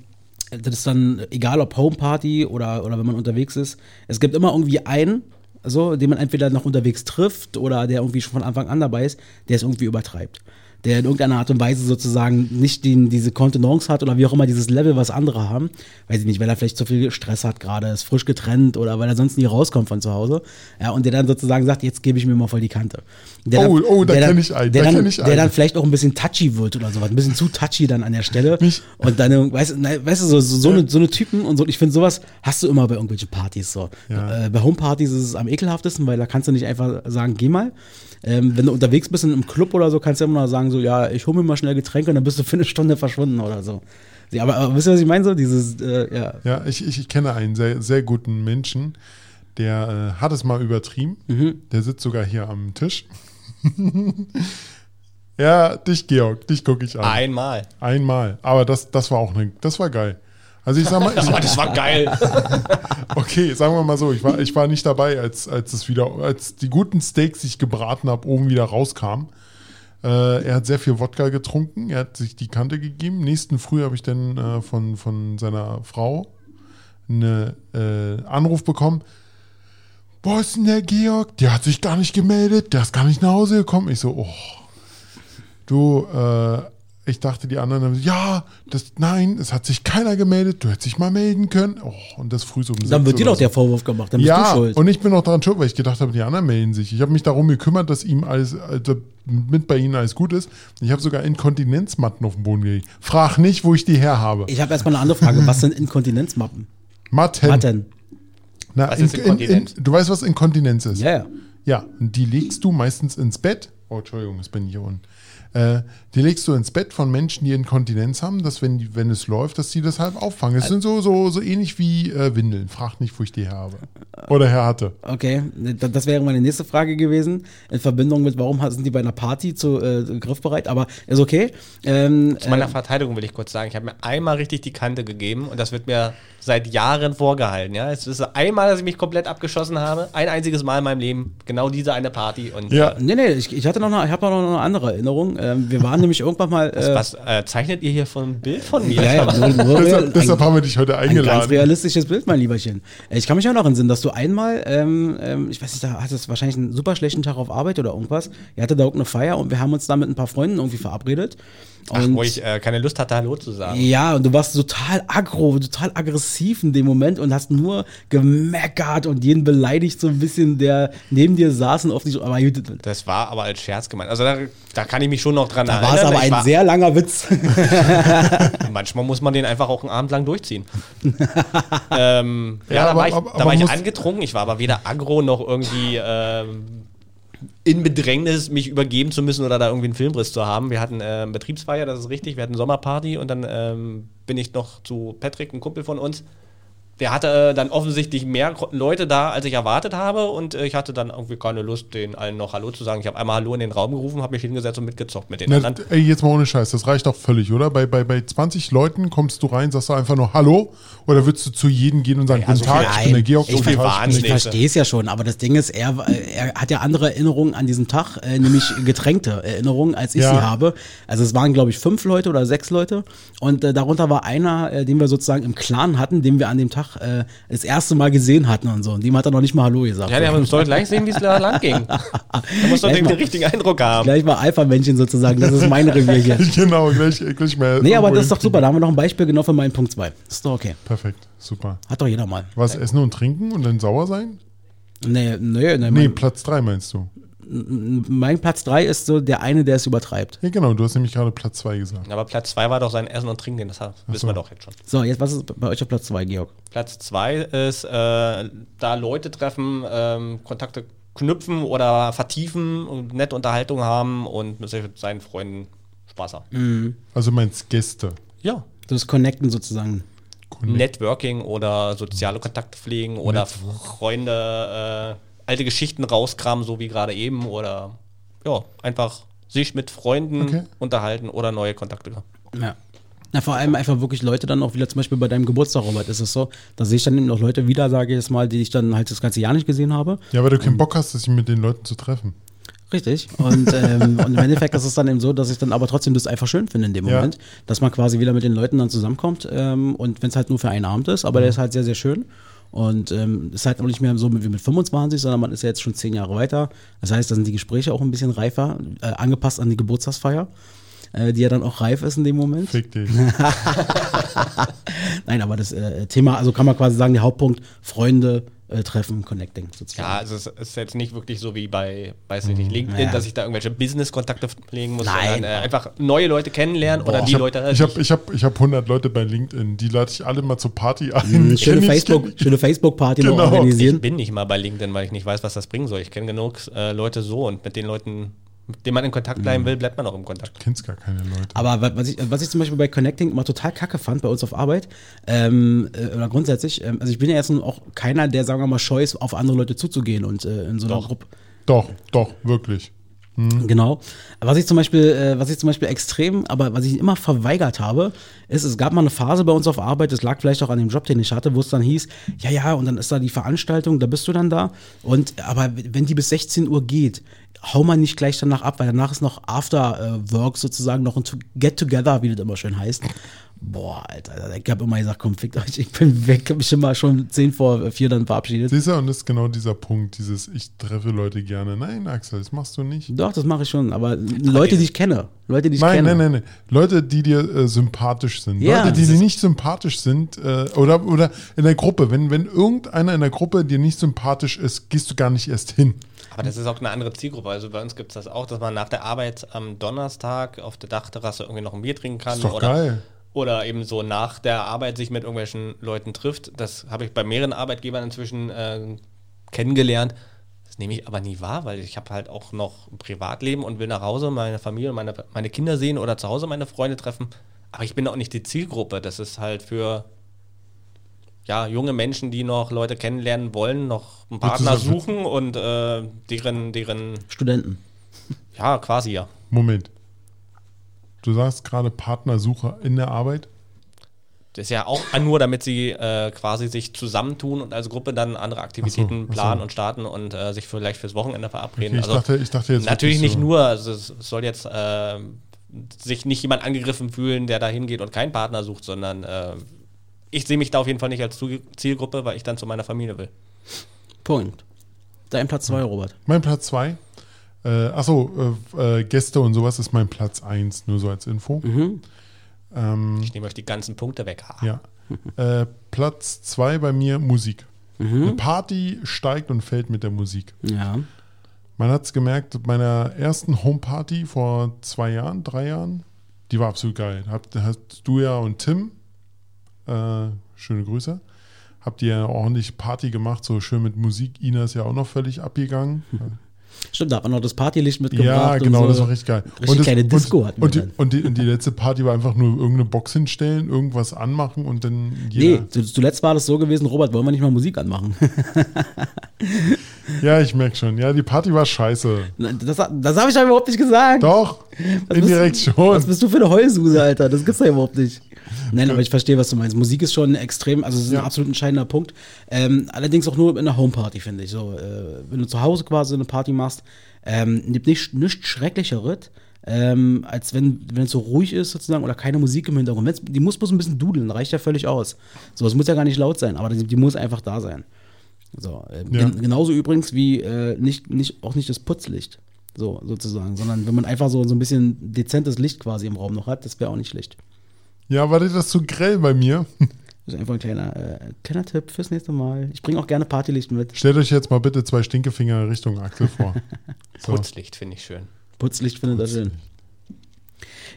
das ist dann egal ob Homeparty oder, oder wenn man unterwegs ist, es gibt immer irgendwie einen, so, den man entweder noch unterwegs trifft oder der irgendwie schon von Anfang an dabei ist, der es irgendwie übertreibt. Der in irgendeiner Art und Weise sozusagen nicht den, diese Kontenance hat oder wie auch immer dieses Level, was andere haben. Weiß ich nicht, weil er vielleicht zu viel Stress hat gerade, ist frisch getrennt oder weil er sonst nie rauskommt von zu Hause. Ja, und der dann sozusagen sagt, jetzt gebe ich mir mal voll die Kante. Der Oh, oh, da der kenn ich einen, Der, da dann, ich der einen. dann vielleicht auch ein bisschen touchy wird oder sowas, ein bisschen zu touchy dann an der Stelle. Mich- und dann, weißt, du, na, weißt du, so, so, so, eine, so eine Typen und so, ich finde, sowas hast du immer bei irgendwelchen Partys so. Ja. Äh, bei Homepartys ist es am ekelhaftesten, weil da kannst du nicht einfach sagen, geh mal. Ähm, wenn du unterwegs bist in einem Club oder so, kannst du immer noch sagen, so, ja, ich hol mir mal schnell Getränke und dann bist du für eine Stunde verschwunden oder so. Ja, aber, aber wisst ihr, was ich meine? So, dieses, äh, ja. Ja, ich, ich, ich kenne einen sehr, sehr guten Menschen, der äh, hat es mal übertrieben. Mhm. Der sitzt sogar hier am Tisch. ja, dich, Georg, dich gucke ich an. Einmal. Einmal. Aber das, das war auch eine, das war geil. Also ich sag mal, ich, das war geil. okay, sagen wir mal so, ich war, ich war nicht dabei, als, als es wieder, als die guten Steaks, die ich gebraten habe, oben wieder rauskamen. Äh, er hat sehr viel Wodka getrunken, er hat sich die Kante gegeben. Nächsten Früh habe ich dann äh, von, von seiner Frau einen äh, Anruf bekommen. Wo ist denn der Georg? Der hat sich gar nicht gemeldet, der ist gar nicht nach Hause gekommen. Ich so, oh, du, äh, ich dachte, die anderen haben, ja, das, nein, es hat sich keiner gemeldet, du hättest dich mal melden können. Oh, und das früh so um Dann wird dir doch der so. Vorwurf gemacht, dann bist Ja, du schuld. und ich bin auch daran schuld, weil ich gedacht habe, die anderen melden sich. Ich habe mich darum gekümmert, dass ihm alles, also mit bei ihnen alles gut ist. Ich habe sogar Inkontinenzmatten auf dem Boden gelegt. Frag nicht, wo ich die her habe. Ich habe erstmal eine andere Frage. Was sind Inkontinenzmappen? Matten. Matten. Na, Was ist in, in, Inkontinenz? in, du weißt, was Inkontinenz ist? Ja, ja. Ja, und die legst du meistens ins Bett. Oh, Entschuldigung, das bin ich hier unten. Äh, die legst du ins Bett von Menschen, die Inkontinenz haben, dass wenn, die, wenn es läuft, dass die das halb auffangen. Es sind so, so, so ähnlich wie äh, Windeln. Frag nicht, wo ich die her habe. Oder her hatte. Okay, da- das wäre meine nächste Frage gewesen, in Verbindung mit, warum sind die bei einer Party zu äh, griffbereit, aber ist okay. Ähm, Zu meiner Verteidigung will ich kurz sagen, ich habe mir einmal richtig die Kante gegeben und das wird mir seit Jahren vorgehalten. Ja, es ist einmal, dass ich mich komplett abgeschossen habe, ein einziges Mal in meinem Leben, genau diese eine Party und Ja. äh, nee, nee, ich, ich hatte noch eine, ich habe noch eine andere Erinnerung. Ähm, wir waren nämlich irgendwann mal. Äh, was äh, zeichnet ihr hier von ein Bild von mir? ja, ja, nur, nur Deshalb, ein- deshalb haben wir dich heute Ein ganz eingeladen. realistisches Bild, mein Lieberchen. Äh, Ich kann mich auch noch entsinnen, dass du einmal, ähm, ähm, ich weiß nicht, da hattest wahrscheinlich einen super schlechten Tag auf Arbeit oder irgendwas. Ihr hattet da irgendeine Feier und wir haben uns da mit ein paar Freunden irgendwie verabredet. Ach, Und wo ich äh, keine Lust hatte, Hallo zu sagen. ja, und du warst total aggro, total aggressiv in dem Moment und hast nur gemeckert und jeden beleidigt, so ein bisschen, der neben dir saß und auf dich. Aber Das war aber als Scherz gemeint. Also da, da kann ich mich schon noch dran da erinnern. war es aber ein sehr langer Witz. Manchmal muss man den einfach auch einen Abend lang durchziehen. ähm, ja, Ja, da aber- war ich, aber- da war ich angetrunken. Ich war aber weder aggro noch irgendwie ähm, in Bedrängnis, mich übergeben zu müssen oder da irgendwie einen Filmriss zu haben. Wir hatten ähm, Betriebsfeier, das ist richtig. Wir hatten Sommerparty und dann ähm, bin ich noch zu Patrick, ein Kumpel von uns. Der hatte äh, dann offensichtlich mehr Leute da, als ich erwartet habe und äh, ich hatte dann irgendwie keine Lust, denen allen noch Hallo zu sagen. Ich habe einmal Hallo in den Raum gerufen, habe mich hingesetzt und mitgezockt mit den Na, anderen. ey, jetzt mal ohne Scheiß, das reicht doch völlig, oder? Bei, bei, bei 20 Leuten kommst du rein, sagst du einfach nur Hallo oder würdest du zu jedem gehen und sagen, Ja, guten so Tag, ich bin der Georg. guten ich Wahnsinn. Ich Nächste. verstehe es ja schon, aber das Ding ist, er, er hat ja andere Erinnerungen an diesem Tag, äh, nämlich getränkte Erinnerungen, als ich Ja. sie habe. Also es waren, glaube ich, fünf Leute oder sechs Leute und äh, darunter war einer, äh, den wir sozusagen im Clan hatten, den wir an dem Tag äh, das erste Mal gesehen hatten und so. Und dem hat er noch nicht mal Hallo gesagt. Ja, der soll gleich sehen, wie es da lang ging. Da muss doch den, mal- den richtigen Eindruck haben. Gleich mal Alpha-Männchen sozusagen, das ist mein Revier hier. Genau, gleich, gleich mehr. Nee, aber das ist doch super, da haben wir noch ein Beispiel genau für meinen Punkt 2. Ist doch okay. Perfekt, super. Hat doch jeder mal. Was, essen und trinken und dann sauer sein? Nee, nee, nee, Nee, mein, Platz 3 meinst du? Mein Platz 3 ist so der eine, der es übertreibt. Ja, genau, du hast nämlich gerade Platz 2 gesagt. Aber Platz 2 war doch sein Essen und Trinken, das wissen wir doch jetzt schon. So, jetzt was ist bei euch auf Platz 2, Georg? Platz 2 ist, äh, da Leute treffen, ähm, Kontakte knüpfen oder vertiefen und nette Unterhaltung haben und mit seinen Freunden Spaß haben. Also meinst Gäste. Ja. Das Connecten sozusagen. Networking oder soziale Kontakte pflegen oder Freunde, äh, alte Geschichten rauskramen, so wie gerade eben oder ja, einfach sich mit Freunden Okay. unterhalten oder neue Kontakte. Ja. Na, vor allem einfach wirklich Leute dann auch wieder, zum Beispiel bei deinem Geburtstag, Robert, ist es so, da sehe ich dann eben noch Leute wieder, sage ich jetzt mal, die ich dann halt das ganze Jahr nicht gesehen habe. Ja, weil du keinen Bock hast, sich mit den Leuten zu treffen. Richtig. Und, ähm, und im Endeffekt ist es dann eben so, dass ich dann aber trotzdem das einfach schön finde in dem Ja. Moment, dass man quasi wieder mit den Leuten dann zusammenkommt. Ähm, und wenn es halt nur für einen Abend ist, aber der ist halt sehr, sehr schön. Und ähm, ist halt auch nicht mehr so wie mit 25, sondern man ist ja jetzt schon zehn Jahre weiter. Das heißt, da sind die Gespräche auch ein bisschen reifer, äh, angepasst an die Geburtstagsfeier, äh, die ja dann auch reif ist in dem Moment. Fick dich. Nein, aber das äh, Thema, also kann man quasi sagen, der Hauptpunkt, Freunde äh, treffen, connecting sozusagen. Ja, also es ist jetzt nicht wirklich so wie bei, weiß ich nicht, LinkedIn, Ja. dass ich da irgendwelche Business-Kontakte pflegen muss, Nein. sondern äh, einfach neue Leute kennenlernen oder die ich habe Leute. äh, ich hab, ich hab, ich hab 100 Leute bei LinkedIn, die lade ich alle mal zur Party ein. Schöne ich- Facebook, schöne Facebook-Party noch Genau. ich organisieren. bin nicht mal bei LinkedIn, weil ich nicht weiß, was das bringen soll. Ich kenne genug äh, Leute so und mit den Leuten, mit denen man in Kontakt bleiben will, bleibt man auch im Kontakt. Du kennst gar keine Leute. Aber wa- was ich, was ich zum Beispiel bei Connecting immer total kacke fand bei uns auf Arbeit, ähm, äh, oder grundsätzlich, ähm, also ich bin ja jetzt nun auch keiner, der, sagen wir mal, scheu ist, auf andere Leute zuzugehen und äh, in so einer. Gruppe. Doch, doch, wirklich. Genau. Was ich zum Beispiel, äh, was ich zum Beispiel extrem, aber was ich immer verweigert habe, ist, es gab mal eine Phase bei uns auf Arbeit, das lag vielleicht auch an dem Job, den ich hatte, wo es dann hieß, ja, ja, und dann ist da die Veranstaltung, da bist du dann da. Und aber wenn die bis 16 Uhr geht, hau mal nicht gleich danach ab, weil danach ist noch After äh, Work sozusagen noch ein Get Together, wie das immer schön heißt. Boah, Alter, ich habe immer gesagt, komm, fickt euch, ich bin weg, hab mich immer schon 10 vor 4 dann verabschiedet. Siehst du, und das ist genau dieser Punkt, dieses ich treffe Leute gerne. Nein, Axel, das machst du nicht. Doch, das mache ich schon, aber Leute, die ich kenne, Leute, die ich Nein, kenne. nein, nein, nein. Leute, die dir äh, sympathisch sind. Ja, Leute, die dir nicht sympathisch sind, äh, oder, oder in der Gruppe. Wenn, wenn irgendeiner in der Gruppe dir nicht sympathisch ist, gehst du gar nicht erst hin. Aber das ist auch eine andere Zielgruppe. Also bei uns gibt es das auch, dass man nach der Arbeit am Donnerstag auf der Dachterrasse irgendwie noch ein Bier trinken kann. Ist doch oder, geil. Oder eben so nach der Arbeit sich mit irgendwelchen Leuten trifft. Das habe ich bei mehreren Arbeitgebern inzwischen äh, kennengelernt. Das nehme ich aber nie wahr, weil ich habe halt auch noch ein Privatleben und will nach Hause meine Familie und meine, meine Kinder sehen oder zu Hause meine Freunde treffen. Aber ich bin auch nicht die Zielgruppe. Das ist halt für ja, junge Menschen, die noch Leute kennenlernen wollen, noch einen Partner suchen und äh, deren, deren, Studenten. ja, quasi ja. Moment. Du sagst gerade Partnersuche in der Arbeit? Das ist ja auch nur, damit sie äh, quasi sich zusammentun und als Gruppe dann andere Aktivitäten ach so. planen und starten und äh, sich vielleicht fürs Wochenende verabreden. Okay, ich dachte- ich dachte jetzt natürlich nicht so. nur, also es soll jetzt äh, sich nicht jemand angegriffen fühlen, der da hingeht und keinen Partner sucht, sondern äh, ich sehe mich da auf jeden Fall nicht als Zielgruppe, weil ich dann zu meiner Familie will. Punkt. Dein Platz 2, Robert. Mein Platz 2. Äh, achso, äh, äh, Gäste und sowas ist mein Platz 1, nur so als Info. Ähm, Ich nehme euch die ganzen Punkte weg. Ha. ja. äh, Platz 2 bei mir Musik. Eine Party steigt und fällt mit der Musik. Ja. Man hat es gemerkt, bei meiner ersten Homeparty vor zwei Jahren, drei Jahren, die war absolut geil. Habt, hast du ja und Tim, äh, schöne Grüße, habt ihr ja ordentlich Party gemacht, so schön mit Musik. Ina ist ja auch noch völlig abgegangen. Stimmt, da hat man noch das Partylicht mitgebracht. Ja, und genau, so. das war richtig geil. Richtig das- kleine Disco hatten wir und, die, und, die, und die letzte Party war einfach nur irgendeine Box hinstellen, irgendwas anmachen und dann Nee, jeder. zu- zuletzt war das so gewesen, Robert, wollen wir nicht mal Musik anmachen? Ja, ich merke schon. Ja, die Party war scheiße. Das, das habe ich doch überhaupt nicht gesagt. Doch, Was indirekt bist, schon. Was bist du für eine Heulsuse, Alter? Das gibt's doch überhaupt nicht. Nein, aber ich verstehe, was du meinst. Musik ist schon extrem, also es ist Ja. ein absolut entscheidender Punkt. Ähm, allerdings auch nur in einer Homeparty, finde ich. So, äh, wenn du zu Hause quasi eine Party machst, ähm, gibt nicht, nichts Schrecklicheres, ähm, als wenn, wenn es so ruhig ist sozusagen oder keine Musik im Hintergrund. Wenn's, die muss bloß ein bisschen dudeln, reicht ja völlig aus. So, es muss ja gar nicht laut sein, aber die, die muss einfach da sein. So, ähm, Ja. gen genauso übrigens wie äh, nicht, nicht, auch nicht das Putzlicht. So, sozusagen, sondern wenn man einfach so, so ein bisschen dezentes Licht quasi im Raum noch hat, das wäre auch nicht schlecht. Ja, war dir das zu grell bei mir? Das ist einfach ein kleiner, äh, kleiner Tipp fürs nächste Mal. Ich bringe auch gerne Partylicht mit. Stellt euch jetzt mal bitte zwei Stinkefinger Richtung Axel vor. So. Putzlicht finde ich schön. Putzlicht findet er schön.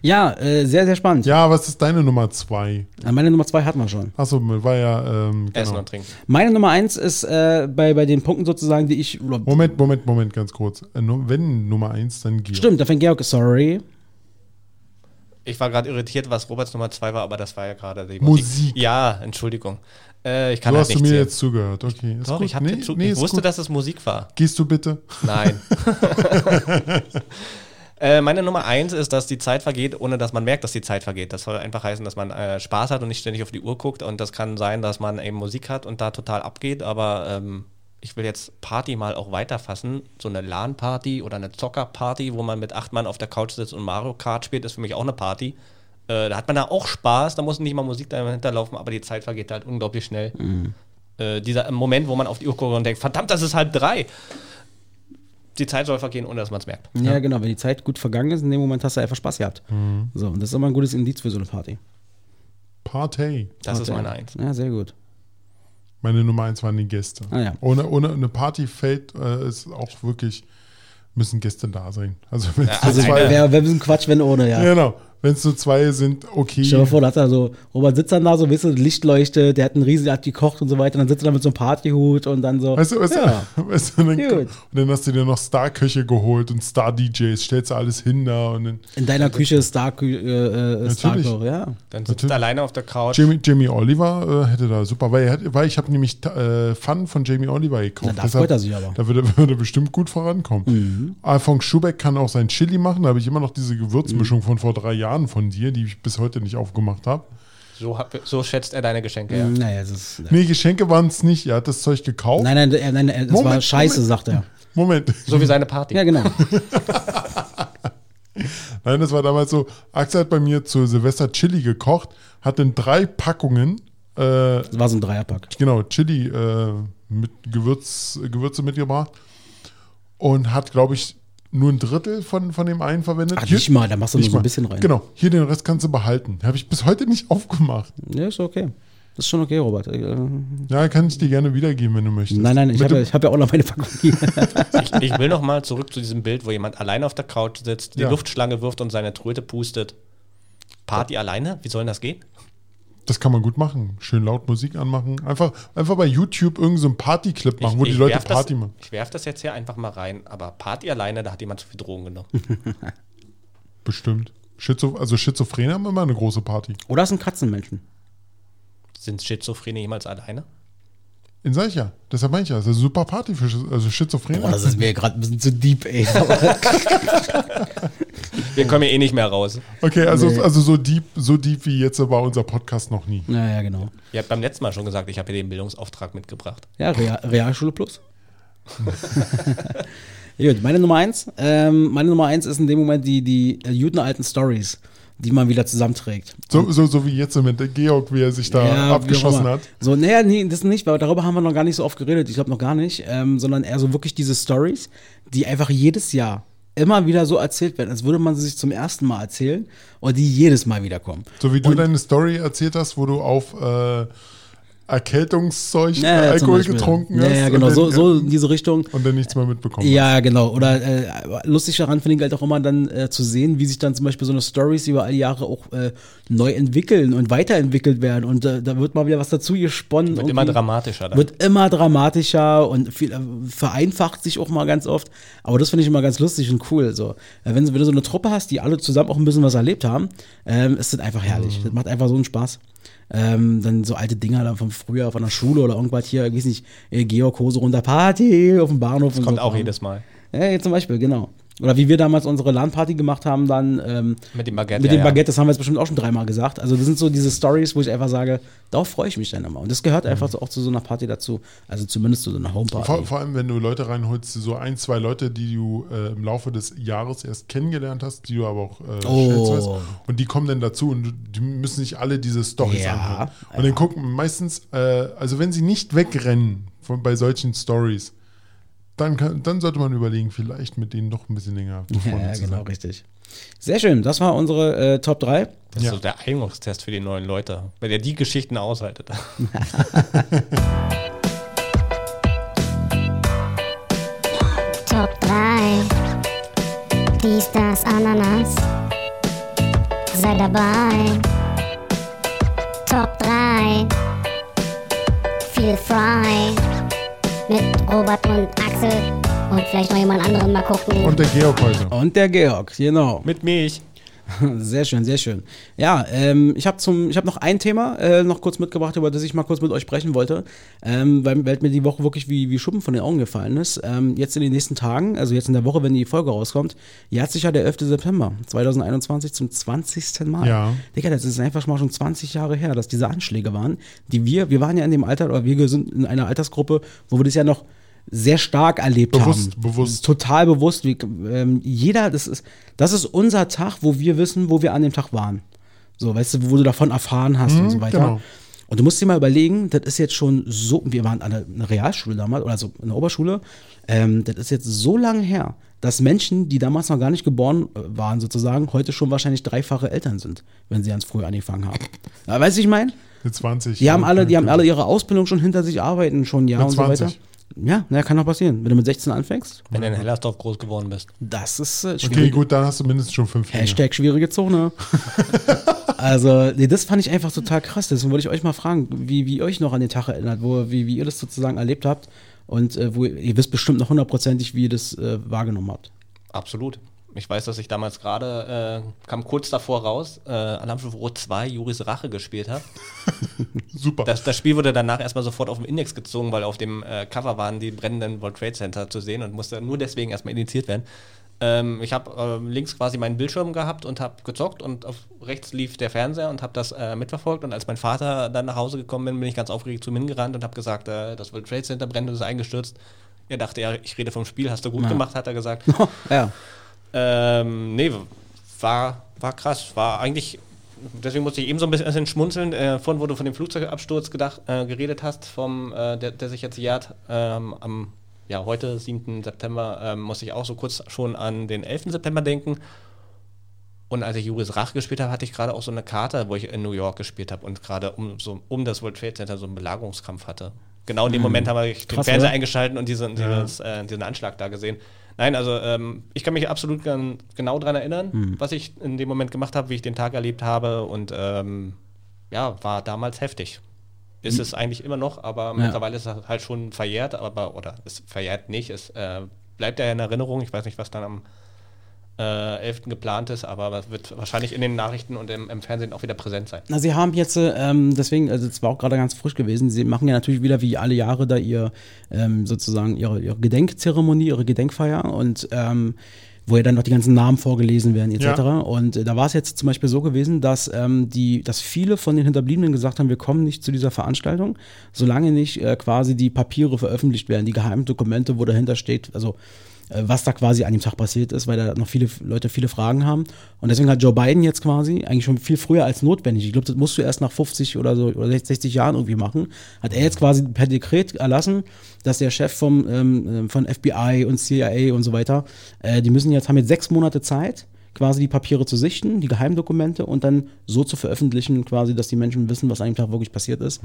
Ja, äh, sehr, sehr spannend. Ja, was ist deine Nummer zwei? Äh, Meine Nummer zwei hatten wir schon. Achso, war ja. Ähm, Essen genau. und Trinken. Meine Nummer eins ist äh, bei, bei den Punkten sozusagen, die ich. Moment, Moment, Moment, ganz kurz. Äh, Wenn Nummer eins, dann Georg. Stimmt, da fängt Georg, sorry. Ich war gerade irritiert, was Roberts Nummer zwei war, aber das war ja gerade die Musik. Ja, Entschuldigung. Äh, ich kann So halt hast du mir zählen. jetzt zugehört. Okay, ist Doch, gut. ich, hab nee, dir zu, nee, ich ist wusste, gut. dass es Musik war. Gehst du bitte? Nein. äh, meine Nummer eins ist, dass die Zeit vergeht, ohne dass man merkt, dass die Zeit vergeht. Das soll einfach heißen, dass man äh, Spaß hat und nicht ständig auf die Uhr guckt. Und das kann sein, dass man eben Musik hat und da total abgeht. Aber ähm, ich will jetzt Party mal auch weiterfassen. So eine LAN-Party oder eine Zocker-Party, wo man mit acht Mann auf der Couch sitzt und Mario Kart spielt, ist für mich auch eine Party. Äh, da hat man da auch Spaß, da muss nicht mal Musik dahinter laufen, aber die Zeit vergeht halt unglaublich schnell. Äh, dieser Moment, wo man auf die Uhr guckt und denkt, verdammt, das ist halb drei. Die Zeit soll vergehen, ohne dass man es merkt. Ja, genau. Wenn die Zeit gut vergangen ist, in dem Moment hast du einfach Spaß gehabt. So, und das ist immer ein gutes Indiz für so eine Party. Party. Das ist Party. meine Eins. Ja, sehr gut. Meine Nummer eins waren die Gäste. Ah, ja. Ohne, ohne eine Party fällt äh, ist auch wirklich, müssen Gäste da sein. Also wenn es also zwei, Wäre wär ein bisschen Quatsch, wenn ohne, ja. ja, genau. Wenn es nur zwei sind, okay. Stell dir mal vor, da hat er so, Robert sitzt dann da so, weißt du, Licht leuchtet, der hat einen riesen, der hat gekocht und so weiter, dann sitzt er da mit so einem Partyhut und dann so. Weißt du, weißt ja. du, weißt du dann, Gut. und dann hast du dir noch Star-Köche geholt und Star-DJs, stellst du alles hin da und dann In deiner Küche ist Star, äh, äh, Star Natürlich. ja. Dann sitzt Natürlich. alleine auf der Couch. Jamie, Jamie Oliver äh, hätte da super, weil, er hat, weil ich habe nämlich äh, Fun von Jamie Oliver gekauft. Na, da freut er sich aber. Da würde, würde bestimmt gut vorankommen. Mhm. Alfons Schubeck kann auch sein Chili machen. Da habe ich immer noch diese Gewürzmischung von vor drei Jahren von dir, die ich bis heute nicht aufgemacht habe. So, so schätzt er deine Geschenke, ja. Naja, ist. Nee, Geschenke waren es nicht. Er hat das Zeug gekauft. Nein, nein, nein, nein, es war Moment, scheiße, Moment. sagt er. Moment. So wie seine Party. Ja, genau. Nein, das war damals so, Axel hat bei mir zu Silvester Chili gekocht, hat in drei Packungen, äh, Das war so ein Dreierpack. genau, Chili äh, mit Gewürz, Gewürze mitgebracht und hat, glaube ich, nur ein Drittel von, von dem einen verwendet. Ach, nicht mal, da machst du nur nicht so ein bisschen rein. Genau, hier den Rest kannst du behalten. Habe ich bis heute nicht aufgemacht. Ja, ist okay. Das ist schon okay, Robert. Äh, Ja, kann ich dir gerne wiedergeben, wenn du möchtest. Nein, nein, ich habe ja, ich hab ja auch noch meine Packung hier. Ich, ich will noch mal zurück zu diesem Bild, wo jemand alleine auf der Couch sitzt, die Ja. Luftschlange wirft und seine Tröte pustet. Party alleine? Wie soll denn das gehen? Das kann man gut machen. Schön laut Musik anmachen. Einfach, einfach bei YouTube irgendeinen so Party-Clip machen, wo die Leute Party das, machen. Ich werfe das jetzt hier einfach mal rein, aber Party alleine, da hat jemand zu viel Drogen genommen. Bestimmt. Schizo also Schizophrene haben immer eine große Party. Oder es sind Katzenmenschen. Sind Schizophrene jemals alleine? In ich ja. Deshalb meine ich ja. Das ist eine super Party für also Schizophrene. Boah, das ist mir gerade ein bisschen zu deep, ey. Wir kommen ja eh nicht mehr raus. okay, also, Nee. also so deep, so deep wie jetzt war unser Podcast noch nie. naja, genau. Ihr habt beim letzten Mal schon gesagt, ich habe hier den Bildungsauftrag mitgebracht. Ja, Real, Realschule Plus. Gut, meine Nummer eins. Ähm, meine Nummer eins ist in dem Moment die, die äh, guten alten Stories, die man wieder zusammenträgt. So, so, so wie jetzt mit Georg, wie er sich da Ja, abgeschossen hat. So, naja, nee, das nicht, weil darüber haben wir noch gar nicht so oft geredet. Ich glaube noch gar nicht, ähm, sondern eher so wirklich diese Stories, die einfach jedes Jahr immer wieder so erzählt werden, als würde man sie sich zum ersten Mal erzählen und die jedes Mal wiederkommen. So wie du Und- deine Story erzählt hast, wo du auf äh, Erkältungszeug Ja, ja, zum Alkohol Beispiel. getrunken ja, hast. Ja, und genau, dann- so, so in diese Richtung. Und dann nichts mehr mitbekommen Ja, genau. Oder äh, lustig daran finde ich halt auch immer dann äh, zu sehen, wie sich dann zum Beispiel so eine Stories über all die Jahre auch äh, neu entwickeln und weiterentwickelt werden. Und äh, da wird mal wieder was dazu gesponnen. Wird immer dramatischer. Dann. Wird immer dramatischer und viel, äh, vereinfacht sich auch mal ganz oft. Aber das finde ich immer ganz lustig und cool. So. Äh, wenn, wenn du so eine Truppe hast, die alle zusammen auch ein bisschen was erlebt haben, ähm, ist das einfach herrlich. Das macht einfach so einen Spaß. Ähm, dann so alte Dinger dann von früher, von der Schule oder irgendwas hier, ich weiß nicht, äh, Georg Hose runter Party auf dem Bahnhof. und Kommt so auch Kram. jedes Mal. Ja, zum Beispiel, genau. Oder wie wir damals unsere LAN-Party gemacht haben, dann ähm, Mit dem Baguette. mit ja, dem ja. Baguette, das haben wir jetzt bestimmt auch schon dreimal gesagt. Also das sind so diese Stories, wo ich einfach sage, darauf freue ich mich dann immer. Und das gehört einfach Mhm. so, auch zu so einer Party dazu. Also zumindest zu so einer Homeparty. Vor, vor allem, wenn du Leute reinholst, so ein, zwei Leute, die du äh, im Laufe des Jahres erst kennengelernt hast, die du aber auch äh, Oh. schätzt weißt. Und die kommen dann dazu und du- die müssen sich alle diese Stories Ja, anhören. Und dann gucken meistens, äh, also wenn sie nicht wegrennen von, bei solchen Stories, dann, kann, dann sollte man überlegen, vielleicht mit denen doch ein bisschen länger befreundet Ja, zu genau, sein. richtig. Sehr schön, das war unsere äh, Top 3. Das ist Ja. so der Eignungstest für die neuen Leute. Wenn ihr die Geschichten aushaltet. Top 3. Dies, das, Ananas. Sei dabei. Top 3. Feel frei. Mit Robert und Axel. Und vielleicht noch jemand anderen mal gucken. Und der Georg heute. Und der Georg, genau. Mit Milch. Sehr schön, sehr schön. Ja, ähm, ich habe habe noch ein Thema äh, noch kurz mitgebracht, über das ich mal kurz mit euch sprechen wollte, ähm, weil, weil mir die Woche wirklich wie, wie Schuppen von den Augen gefallen ist. Ähm, jetzt in den nächsten Tagen, also jetzt in der Woche, wenn die Folge rauskommt, jährt sich ja der 11. September 2021 zum 20. Mal. Ja. Digga, das ist einfach mal schon 20 Jahre her, dass diese Anschläge waren, die wir, wir waren ja in dem Alter, oder wir sind in einer Altersgruppe, wo wir das ja noch sehr stark erlebt Bewusst, haben. bewusst. Total bewusst. Wie, ähm, jeder, das ist, das ist unser Tag, wo wir wissen, wo wir an dem Tag waren. So, weißt du, wo du davon erfahren hast und so weiter. genau. Und du musst dir mal überlegen, das ist jetzt schon so, wir waren an einer einer Realschule damals, oder so in der Oberschule, ähm, das ist jetzt so lange her, dass Menschen, die damals noch gar nicht geboren äh, waren, sozusagen, heute schon wahrscheinlich dreifache Eltern sind, wenn sie ganz früh angefangen haben. Ja, weißt du, ich meine? Mit 20. Die haben alle, die haben Ja. alle ihre Ausbildung schon hinter sich, arbeiten schon ja und so 20. weiter. Ja, na, kann auch passieren. Wenn du mit 16 anfängst, Wenn du in Hellersdorf groß geworden bist. das ist äh, Okay, schwierig. gut, dann hast du mindestens schon fünf Finger. Hashtag schwierige Zone. also, nee, das fand ich einfach total krass. Deswegen wollte ich euch mal fragen, wie, wie ihr euch noch an den Tag erinnert, wo, wie, wie ihr das sozusagen erlebt habt. Und äh, wo ihr, ihr wisst bestimmt noch hundertprozentig, wie ihr das äh, wahrgenommen habt. Absolut. Ich weiß, dass ich damals gerade, äh, kam kurz davor raus, äh, Alarmstufe Rot 2, Juris Rache gespielt habe. Super. Das, das Spiel wurde danach erstmal sofort auf den Index gezogen, weil auf dem äh, Cover waren die brennenden World Trade Center zu sehen und musste nur deswegen erstmal indiziert werden. Ähm, ich habe äh, links quasi meinen Bildschirm gehabt und habe gezockt und auf rechts lief der Fernseher und habe das äh, mitverfolgt. Und als mein Vater dann nach Hause gekommen bin, bin ich ganz aufgeregt zu ihm hingerannt und habe gesagt, äh, das World Trade Center brennt und ist eingestürzt. Er dachte, ja, ich rede vom Spiel, hast du gut Ja. gemacht, hat er gesagt. ja. Ähm, nee, war, war krass. War eigentlich, deswegen musste ich eben so ein bisschen schmunzeln. Äh, vorhin, wo du von dem Flugzeugabsturz gedacht, äh, geredet hast, vom, äh, der, der sich jetzt jährt, ähm, am ja, heute, 7. September, ähm, musste ich auch so kurz schon an den 11. September denken. Und als ich Juris Rach gespielt habe, hatte ich gerade auch so eine Karte, wo ich in New York gespielt habe und gerade um, so, um das World Trade Center so einen Belagerungskampf hatte. Genau in dem Moment habe ich den Krass, Fernseher oder? eingeschalten und diesen, dieses, äh, diesen Anschlag da gesehen. Nein, also ähm, ich kann mich absolut gan- genau daran erinnern, was ich in dem Moment gemacht habe, wie ich den Tag erlebt habe und ähm, ja, war damals heftig. Ist es eigentlich immer noch, aber mittlerweile ist es halt schon verjährt, aber oder es verjährt nicht, es äh, bleibt ja in Erinnerung. Ich weiß nicht, was dann am äh, 11. geplant ist, aber es wird wahrscheinlich in den Nachrichten und im, im Fernsehen auch wieder präsent sein. Na, sie haben jetzt, äh, ähm, deswegen, also es war auch gerade ganz frisch gewesen, sie machen ja natürlich wieder wie alle Jahre da ihr, ähm, sozusagen ihre, ihre Gedenkzeremonie, ihre Gedenkfeier und ähm, wo ja dann noch die ganzen Namen vorgelesen werden etc. Ja. Und äh, da war es jetzt zum Beispiel so gewesen, dass ähm, die, dass viele von den Hinterbliebenen gesagt haben, wir kommen nicht zu dieser Veranstaltung, solange nicht äh, quasi die Papiere veröffentlicht werden, die geheimen Dokumente, wo dahinter steht, also was da quasi an dem Tag passiert ist, weil da noch viele Leute viele Fragen haben. Und deswegen hat Joe Biden jetzt quasi, eigentlich schon viel früher als notwendig, ich glaube, das musst du erst nach 50 oder so oder 60 Jahren irgendwie machen, hat er jetzt quasi per Dekret erlassen, dass der Chef vom, ähm, von FBI und CIA und so weiter, äh, die müssen jetzt, haben jetzt sechs Monate Zeit, quasi die Papiere zu sichten, die Geheimdokumente und dann so zu veröffentlichen, quasi, dass die Menschen wissen, was an dem Tag wirklich passiert ist.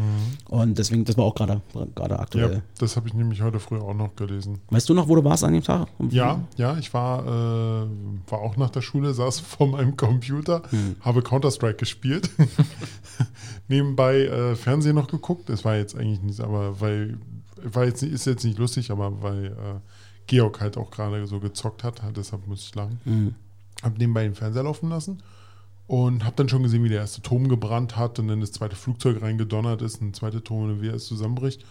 Und deswegen, das war auch gerade gerade aktuell. Ja, das habe ich nämlich heute früh auch noch gelesen. Weißt du noch, wo du warst an dem Tag? Ja, ja, ich war, äh, war auch nach der Schule, saß vor meinem Computer, habe Counter-Strike gespielt. Nebenbei äh, Fernsehen noch geguckt. Das war jetzt eigentlich nicht, aber weil, war jetzt, ist jetzt nicht lustig, aber weil äh, Georg halt auch gerade so gezockt hat, deshalb muss ich lachen. Hab nebenbei den Fernseher laufen lassen und habe dann schon gesehen, wie der erste Turm gebrannt hat und dann das zweite Flugzeug reingedonnert ist, ein zweiter Turm und wie er es zusammenbricht.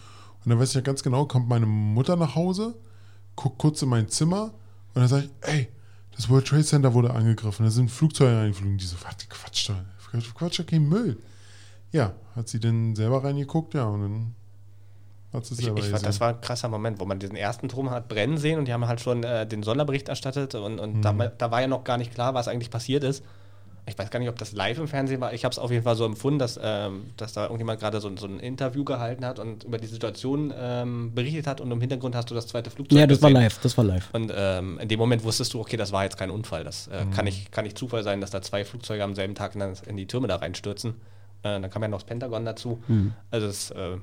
Und dann weiß ich ja ganz genau, kommt meine Mutter nach Hause, guckt kurz in mein Zimmer und dann sage ich, ey, das World Trade Center wurde angegriffen, da sind Flugzeuge reingeflogen. Die so, was, Quatsch, da, Quatsch, da kein Müll. Ja, hat sie dann selber reingeguckt, ja, und dann es Ich, ich fand, gesehen. das war ein krasser Moment, wo man diesen ersten Turm hat brennen sehen und die haben halt schon äh, den Sonderbericht erstattet und, und da, da war ja noch gar nicht klar, was eigentlich passiert ist. Ich weiß gar nicht, ob das live im Fernsehen war. Ich habe es auf jeden Fall so empfunden, dass, ähm, dass da irgendjemand gerade so, ein- so ein Interview gehalten hat und über die Situation ähm, berichtet hat und im Hintergrund hast du das zweite Flugzeug Ja, das war gesehen. live, das war live. Und ähm, in dem Moment wusstest du, okay, das war jetzt kein Unfall. Das äh, kann, nicht, kann nicht Zufall sein, dass da zwei Flugzeuge am selben Tag in, das- in die Türme da reinstürzen. Äh, dann kam ja noch das Pentagon dazu. Also es, äh,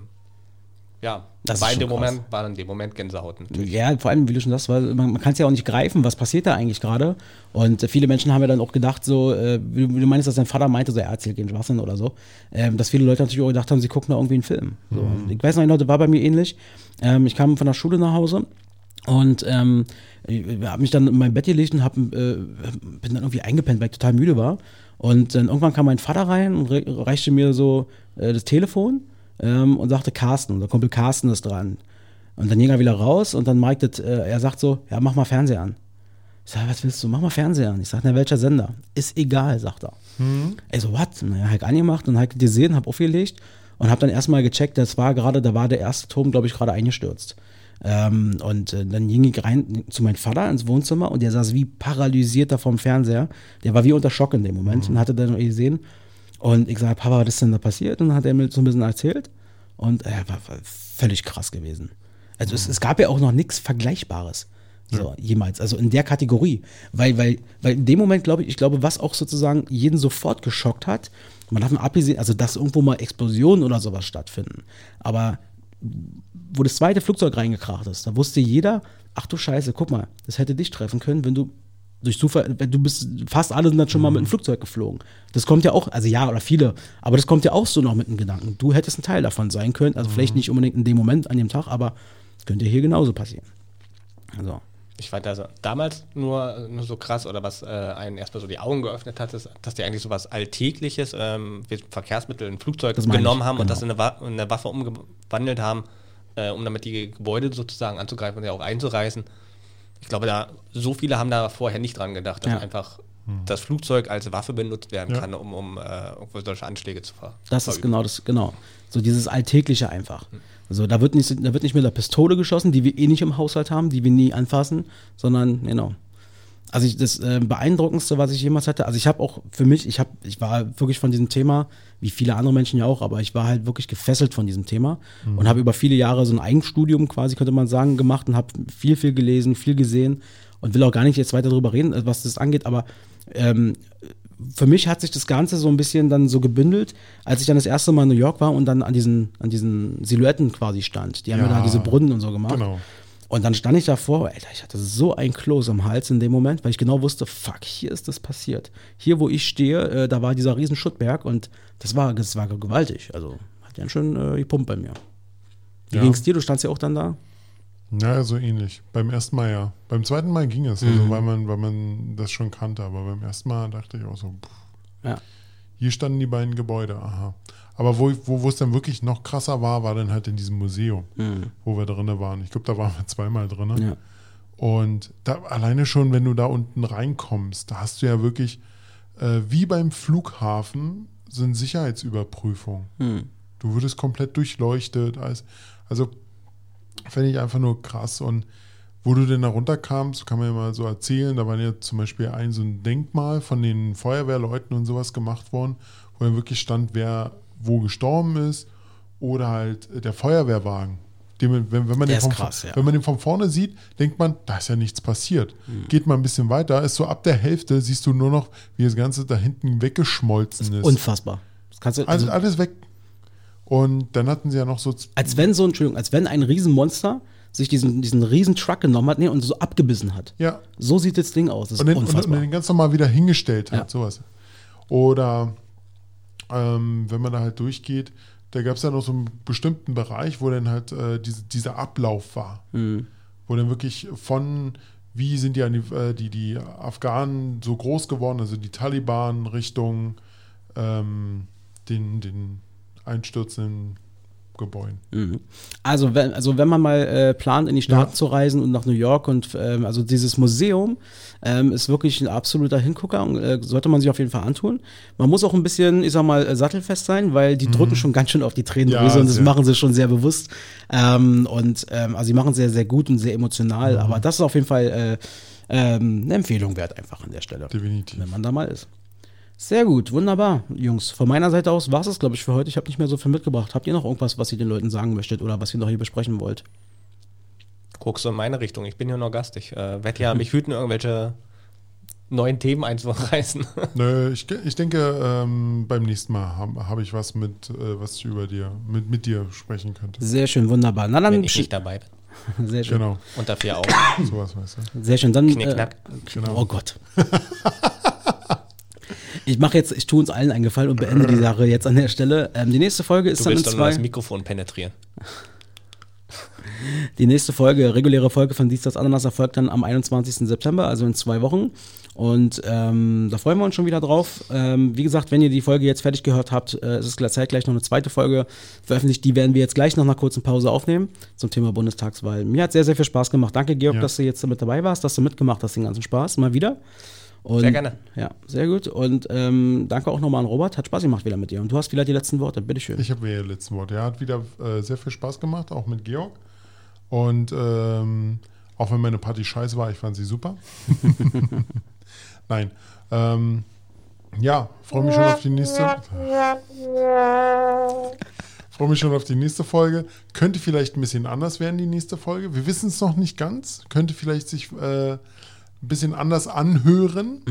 ja, Das war ist in dem krass. Moment, war in dem Moment Gänsehaut. natürlich. Ja, vor allem, wie du schon sagst, weil man, man kann es ja auch nicht greifen, was passiert da eigentlich gerade. Und äh, viele Menschen haben ja dann auch gedacht, so, äh, wie, du- meinst, dass dein Vater meinte, so, er erzählt keinen Schwachsinn oder so, ähm, dass viele Leute natürlich auch gedacht haben, sie gucken da irgendwie einen Film. So. Und Ich weiß noch, Leute, war bei mir ähnlich. Ähm, ich kam von der Schule nach Hause und ähm, habe mich dann in mein Bett gelegt und hab, äh, bin dann irgendwie eingepennt, weil ich total müde war. Und dann irgendwann kam mein Vater rein und re reichte mir so äh, das Telefon ähm, und sagte Carsten, unser Kumpel Carsten ist dran. Und dann ging er wieder raus und dann meinte, äh, er sagt so, ja, mach mal Fernseher an. Ich sag, was willst du? Mach mal Fernseher an. Ich sag, na, welcher Sender? Ist egal, sagt er. Ey, so, was? Naja, hab ich angemacht und hab gesehen, hab aufgelegt und hab dann erstmal gecheckt, das war gerade, da war der erste Turm, glaube ich, gerade eingestürzt. Ähm, und äh, dann ging ich rein zu meinem Vater ins Wohnzimmer und der saß wie paralysiert da vorm Fernseher. Der war wie unter Schock in dem Moment und hatte dann gesehen. Und ich sage, Papa, was ist denn da passiert? Und dann hat er mir so ein bisschen erzählt. Und er war, war völlig krass gewesen. Also es, es gab ja auch noch nichts Vergleichbares. So, jemals. Also in der Kategorie. Weil, weil, weil in dem Moment, glaube ich, ich glaube, was auch sozusagen jeden sofort geschockt hat, man davon abgesehen, also dass irgendwo mal Explosionen oder sowas stattfinden. Aber wo das zweite Flugzeug reingekracht ist, da wusste jeder, ach du Scheiße, guck mal, das hätte dich treffen können, wenn du durch Zufall, du bist, fast alle sind dann schon mal mit einem Flugzeug geflogen. Das kommt ja auch, also ja, oder viele, aber das kommt ja auch so noch mit dem Gedanken. Du hättest ein Teil davon sein können, also vielleicht nicht unbedingt in dem Moment, an dem Tag, aber könnte hier genauso passieren. Also, Ich fand also damals nur, nur so krass oder was äh, einen erstmal so die Augen geöffnet hat, ist, dass die eigentlich so was Alltägliches, ähm, wie Verkehrsmittel, ein Flugzeug Das genommen ich, haben und genau. das in eine, Wa in eine Waffe umgewandelt haben, äh, um damit die Gebäude sozusagen anzugreifen und ja auch einzureißen. Ich glaube, da so viele haben da vorher nicht dran gedacht, dass Ja. einfach das Flugzeug als Waffe benutzt werden Ja. kann, um, um äh, irgendwo solche Anschläge zu ver Das ist genau das, genau. So dieses Alltägliche einfach. Also da wird nicht, da wird nicht mit der Pistole geschossen, die wir eh nicht im Haushalt haben, die wir nie anfassen, sondern, genau. Also ich, das äh, beeindruckendste, was ich jemals hatte, also ich habe auch für mich, ich habe, ich war wirklich von diesem Thema, wie viele andere Menschen ja auch, aber ich war halt wirklich gefesselt von diesem Thema und habe über viele Jahre so ein Eigenstudium quasi, könnte man sagen, gemacht und habe viel, viel gelesen, viel gesehen und will auch gar nicht jetzt weiter darüber reden, was das angeht, aber ähm, für mich hat sich das Ganze so ein bisschen dann so gebündelt, als ich dann das erste Mal in New York war und dann an diesen, an diesen Silhouetten quasi stand. Die haben ja, Ja, da diese Brunnen und so gemacht. genau. Und dann stand ich davor, Alter, ich hatte so ein Kloß im Hals in dem Moment, weil ich genau wusste, fuck, hier ist das passiert. Hier, wo ich stehe, äh, da war dieser riesen Schuttberg und das war, das war gewaltig. Also hat ja schön äh, gepumpt bei mir. Wie Ja. ging's dir? Du standst ja auch dann da? Ja, so ähnlich. Beim ersten Mal ja. Beim zweiten Mal ging es, Mhm. also weil, man, weil man das schon kannte. Aber beim ersten Mal dachte ich auch so, pff, Ja. hier standen die beiden Gebäude, aha. Aber wo, wo, wo es dann wirklich noch krasser war, war dann halt in diesem Museum, wo wir drinnen waren. Ich glaube, da waren wir zweimal drinnen. Mhm. Ja. Und da alleine schon, wenn du da unten reinkommst, da hast du ja wirklich, äh, wie beim Flughafen, sind Sicherheitsüberprüfungen. Hm. Du würdest komplett durchleuchtet. Alles. Also fände ich einfach nur krass. Und wo du denn da runterkamst, kann man ja mal so erzählen, da war ja zum Beispiel ein so ein Denkmal von den Feuerwehrleuten und sowas gemacht worden, wo dann wirklich stand, wer wo gestorben ist oder halt äh, der Feuerwehrwagen. Dem, wenn, wenn, man den ist von, krass, ja. wenn man den von vorne sieht, denkt man, da ist ja nichts passiert. Hm. Geht mal ein bisschen weiter, ist so ab der Hälfte, siehst du nur noch, wie das Ganze da hinten weggeschmolzen ist. Unfassbar. Das kannst du, also, also, alles weg. Und dann hatten sie ja noch so als wenn so Entschuldigung, als wenn ein Riesenmonster sich diesen, diesen riesen Truck genommen hat nee, und so abgebissen hat. Ja. So sieht das Ding aus. Das ist Und den, und, und unfassbar. den ganz normal wieder hingestellt hat, Ja. sowas. Oder ähm, wenn man da halt durchgeht, da gab es ja noch so einen bestimmten Bereich, wo dann halt äh, diese, dieser Ablauf war. Mhm. Wo dann wirklich von, wie sind die, äh, die, die Afghanen so groß geworden, also die Taliban Richtung ähm, den, den einstürzenden Gebäuden. Mhm. Also wenn, also wenn man mal äh, plant, in die Staaten Ja. zu reisen und nach New York und ähm, also dieses Museum ähm, ist wirklich ein absoluter Hingucker und äh, sollte man sich auf jeden Fall antun. Man muss auch ein bisschen, ich sag mal, äh, sattelfest sein, weil die drücken schon ganz schön auf die Tränendrüse Mhm. Ja, und das sehr. machen sie schon sehr bewusst. Ähm, und ähm, also sie machen es sehr, sehr gut und sehr emotional, Mhm. aber das ist auf jeden Fall äh, ähm, eine Empfehlung wert einfach an der Stelle. Definitiv. Wenn man da mal ist. Sehr gut, wunderbar, Jungs. Von meiner Seite aus war es, glaube ich, für heute. Ich habe nicht mehr so viel mitgebracht. Habt ihr noch irgendwas, was ihr den Leuten sagen möchtet oder was ihr noch hier besprechen wollt? Guckst du in meine Richtung. Ich bin ja nur Gast. Ich äh, werde ja mich hüten, irgendwelche neuen Themen einzureißen. Nö, ich, ich denke, ähm, beim nächsten Mal habe hab ich was mit, äh, was ich über dir, mit, mit dir sprechen könnte. Sehr schön, wunderbar. Na dann, wenn ich nicht dabei bin. sehr schön. Genau, Und dafür auch. sowas weißt du. Sehr schön. Dann, Knickknack. äh, Genau. Oh Gott. ich mache jetzt, ich tue uns allen einen Gefallen und beende die Sache jetzt an der Stelle. Ähm, die nächste Folge ist Du dann in willst doch nur das zwei. Mikrofon penetrieren. Die nächste Folge, reguläre Folge von Dies, das Ananas erfolgt dann am 21. September, also in zwei Wochen. Und ähm, da freuen wir uns schon wieder drauf. Ähm, wie gesagt, wenn ihr die Folge jetzt fertig gehört habt, äh, es ist gleich- zeitgleich noch eine zweite Folge veröffentlicht. Die werden wir jetzt gleich nach einer kurzen Pause aufnehmen zum Thema Bundestagswahl. Mir hat sehr, sehr viel Spaß gemacht. Danke, Georg, Ja. dass du jetzt mit dabei warst, dass du mitgemacht hast, den ganzen Spaß. Mal wieder. Und, Sehr gerne. Ja, sehr gut. Und ähm, danke auch nochmal an Robert. Hat Spaß gemacht wieder mit dir. Und du hast wieder die letzten Worte. Bitteschön. Ich habe mir die letzten Worte. Er hat wieder äh, sehr viel Spaß gemacht, auch mit Georg. Und ähm, auch wenn meine Party scheiße war, ich fand sie super. Nein. Ähm, ja, freue mich schon auf die nächste. Freue mich schon auf die nächste Folge. Könnte vielleicht ein bisschen anders werden, die nächste Folge. Wir wissen es noch nicht ganz. Könnte vielleicht sich äh, ein bisschen anders anhören.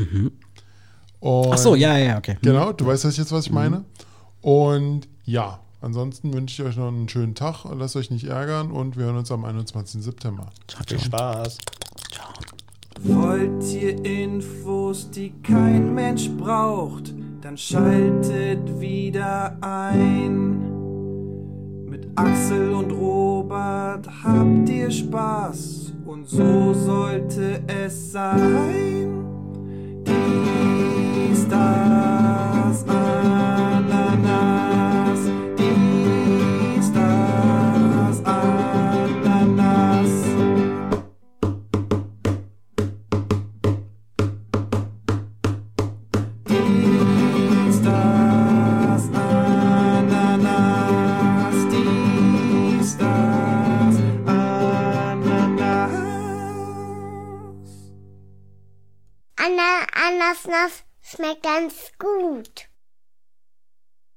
Und Ach so, ja, ja, okay. Genau, du weißt jetzt, was ich meine. Und ja, ansonsten wünsche ich euch noch einen schönen Tag. Lasst euch nicht ärgern und wir hören uns am 21. September. Ciao, Viel ciao. Spaß. Wollt ihr Infos, die kein Mensch braucht, dann schaltet wieder ein. Mit Axel und Robert habt ihr Spaß und so sollte es sein. Dies, das, Ananas. Ananasnass schmeckt ganz gut.